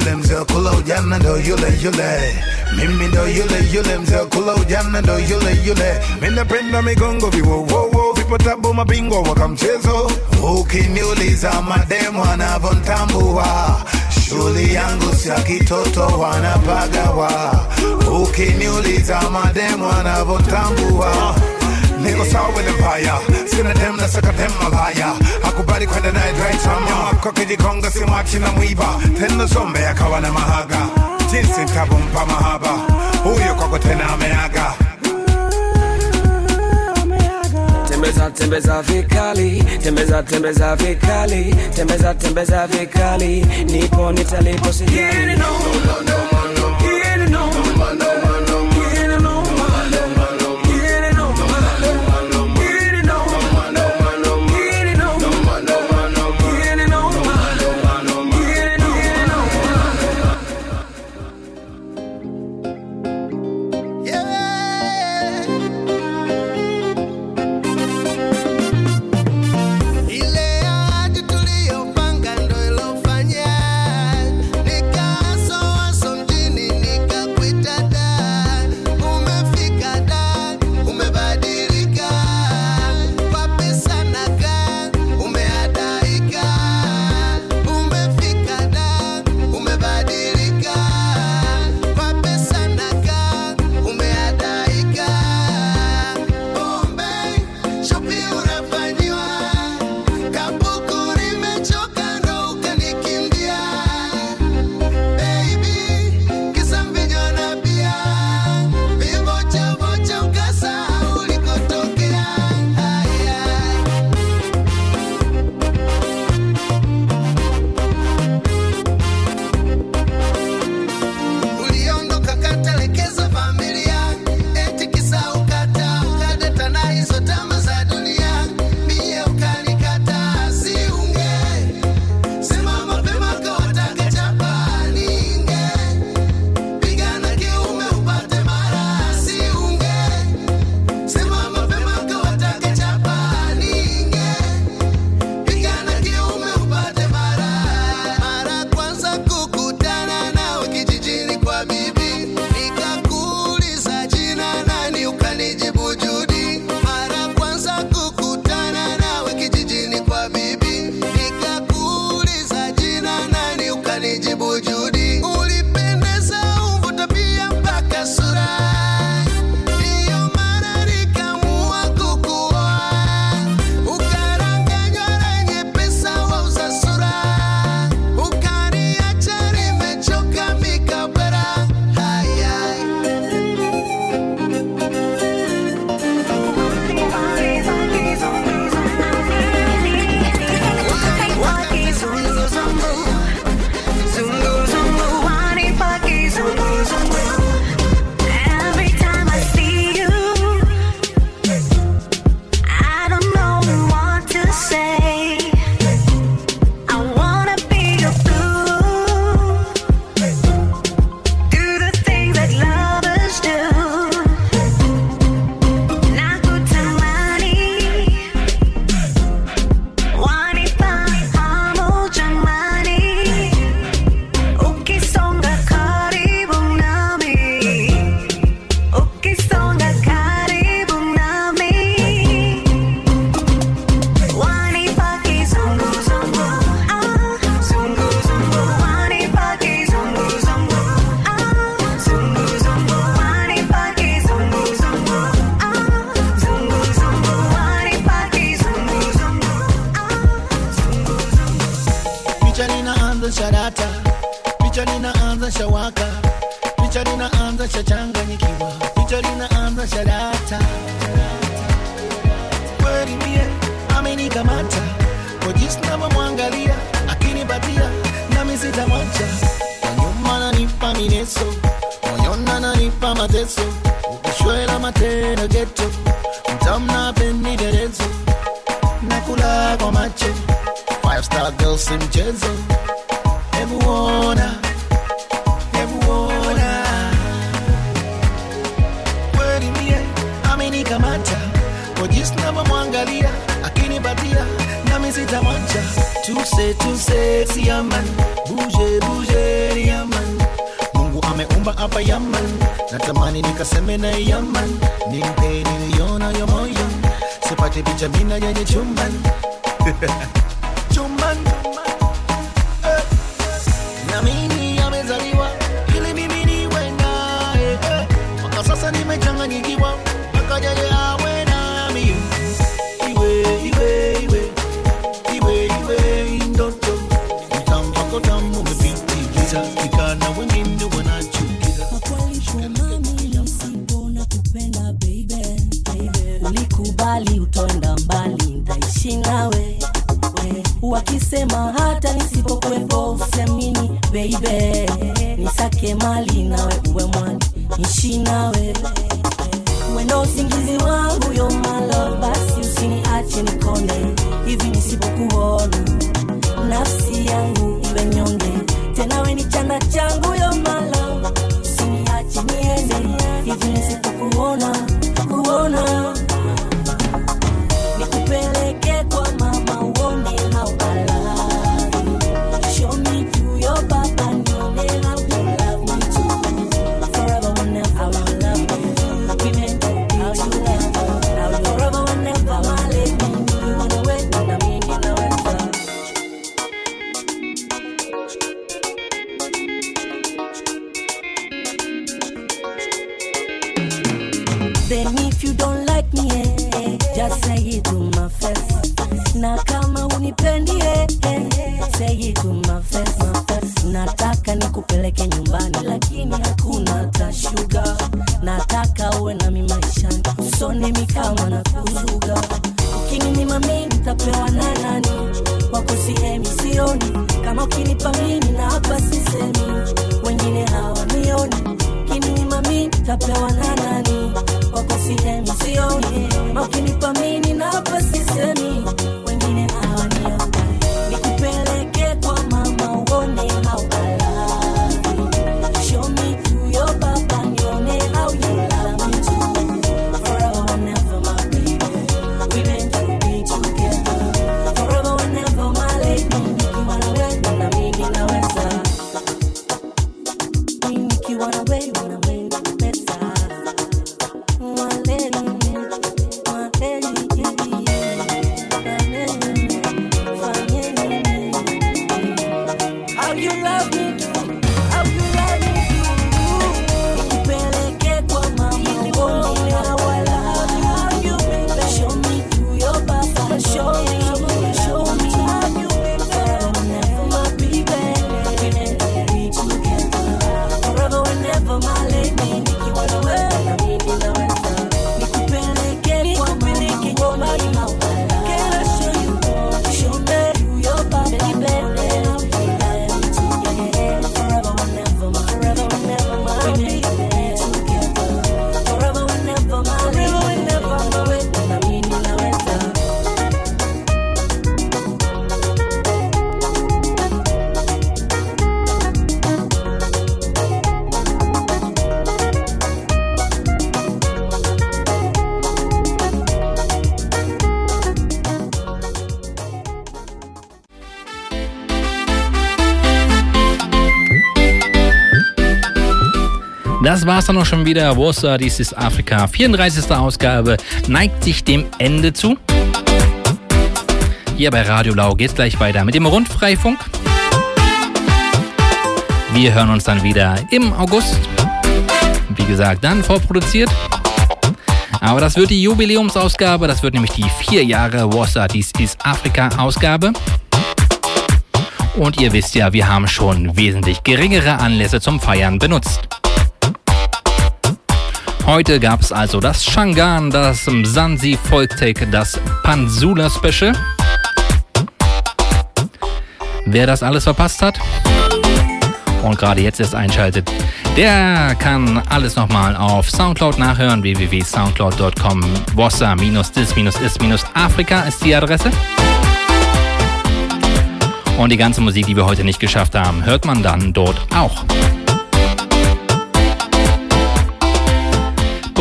yule mzee kula ujana ndo yule yule. Mimi ndo yule yule mzee kula ujana ndo yule yule. Minapenda migongo viwowowo vipotabo mabingwa waka mchezo ukiniuliza mademu anavontambua shuli yangu sia kitoto wanapagawa. Ukiniuliza mademu anavontambua Niko sawa wele mbaya Sina dem na saka dem malaya Hakubali kwenda naye dry chama Wako kijikonga simwachi na mwiba. Tena zombe akawa na mahaga. Jinsi nitavompa mahaba. Huyo kwako tena ameaga. Tembeza tembeza vikali. Tembeza tembeza vikali. Tembeza tembeza vikali. Nipo nitalipo sijali Ile don't like me eh, eh, just say it to my face. Na kama unipendi eh, eh, eh, say it to my face, my face. nataka nikupeleke nyumbani lakini hakuna hata nataka uwe na kuzuga ukininyima nitapewa na nani? Sioni. Kama ukinipa mimi na hapa sisemi. Wengine nitapewa na nani? ukinipa mimi Das war's dann auch schon wieder. Warsaw, dies ist Afrika. 34. Ausgabe neigt sich dem Ende zu. Hier bei Radio Blau geht's gleich weiter mit dem Rundfreifunk. Wir hören uns dann wieder im August. Wie gesagt, dann vorproduziert. Aber das wird die Jubiläumsausgabe, das wird nämlich die vier Jahre Wasser, dies ist Afrika-Ausgabe. Und ihr wisst ja, wir haben schon wesentlich geringere Anlässe zum Feiern benutzt. Heute gab es also das Shangan, das Mzansi Folktake, das Pansula Special. Wer das alles verpasst hat und gerade jetzt erst einschaltet, der kann alles nochmal auf Soundcloud nachhören. www.soundcloud.com Vossa-dis-is-afrika ist die Adresse. Und die ganze Musik, die wir heute nicht geschafft haben, hört man dann dort auch.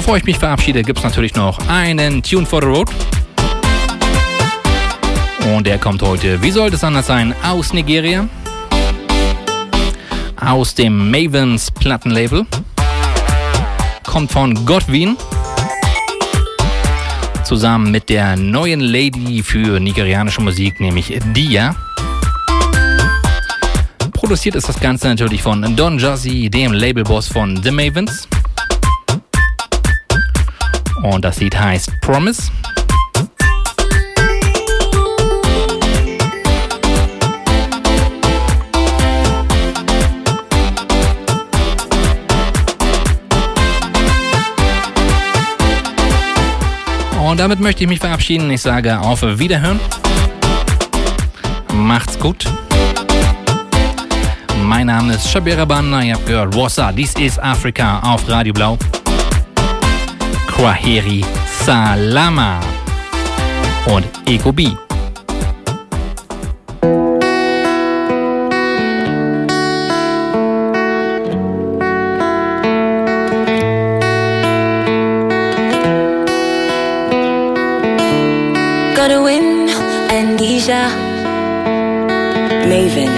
Bevor ich mich verabschiede, gibt es natürlich noch einen Tune for the Road. Und der kommt heute, wie sollte es anders sein, aus Nigeria. Aus dem Mavens Plattenlabel. Kommt von Godwin. Zusammen mit der neuen Lady für nigerianische Musik, nämlich Dia. Produziert ist das Ganze natürlich von Don Jazzy, dem Labelboss von The Mavens. Und das Lied heißt Promise. Und damit möchte ich mich verabschieden. Ich sage auf Wiederhören. Macht's gut. Mein Name ist Shabira Banda. Ihr habt gehört Wassa, This is Africa auf Radio Blau. Kwaheri Salama und Eko B. Godwin and Deja Maven.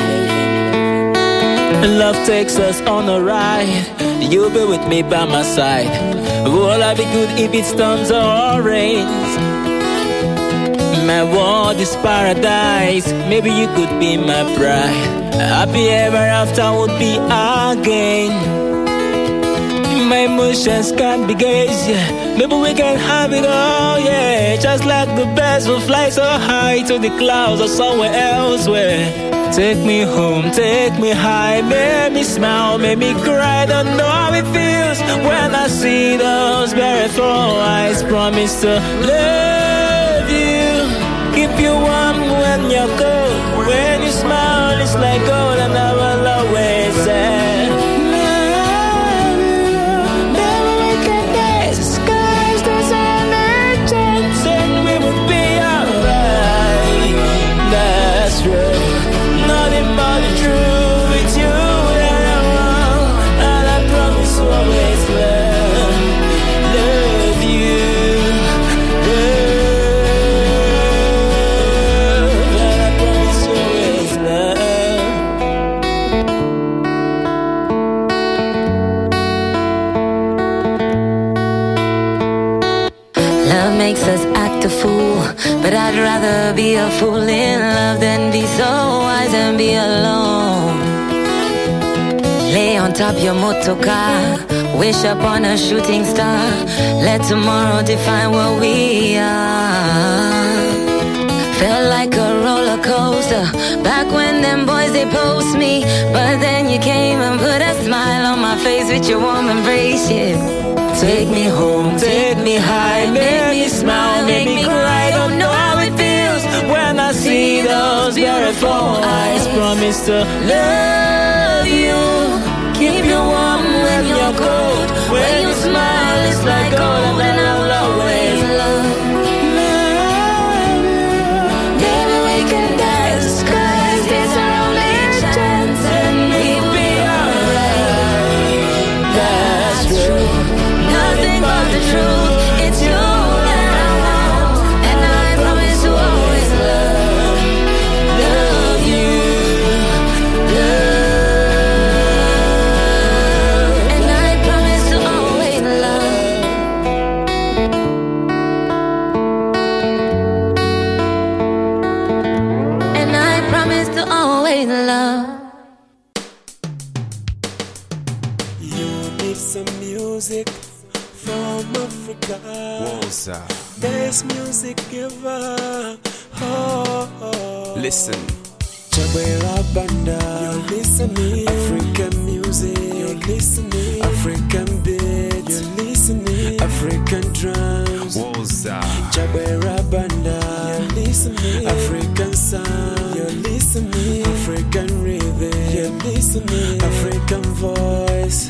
Love takes us on a ride. You'll be with me by my side. Will I be good if it storms or rains? My world is paradise. Maybe you could be my bride. Happy ever after would be again. Emotions can't be gauged, yeah. Maybe we can have it all, yeah. Just like the birds will fly so high to the clouds or somewhere elsewhere. Take me home, take me high, make me smile, make me cry. Don't know how it feels when I see those beautiful eyes. Promise to love you, keep you warm when you're cold. When you smile, it's like gold, and I will always say. Rather be a fool in love than be so wise and be alone. Lay on top your motor car, wish upon a shooting star. Let tomorrow define what we are. Felt like a roller coaster back when them boys they post me, but then you came and put a smile on my face with your warm embrace. Take me home, take me high, make me smile, make me cry. Don't know those beautiful eyes. Promise to love you, keep you warm when you're cold. When you smile, it's like gold, and I will always Best music ever. Oh, oh. Listen. Chabwera Banda. You're listening. African music. You're listening. African beats. You're listening. African drums. Woza. Chabwera Banda. You're listening. African sound. You're listening. African rhythm. You're listening. African voice.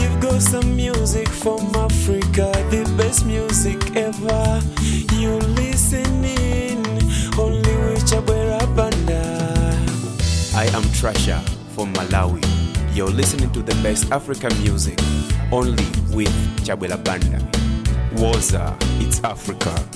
You've got some music from Africa, the best music ever. Listening to the best African music only with Chabwela Banda. Woza, it's Africa.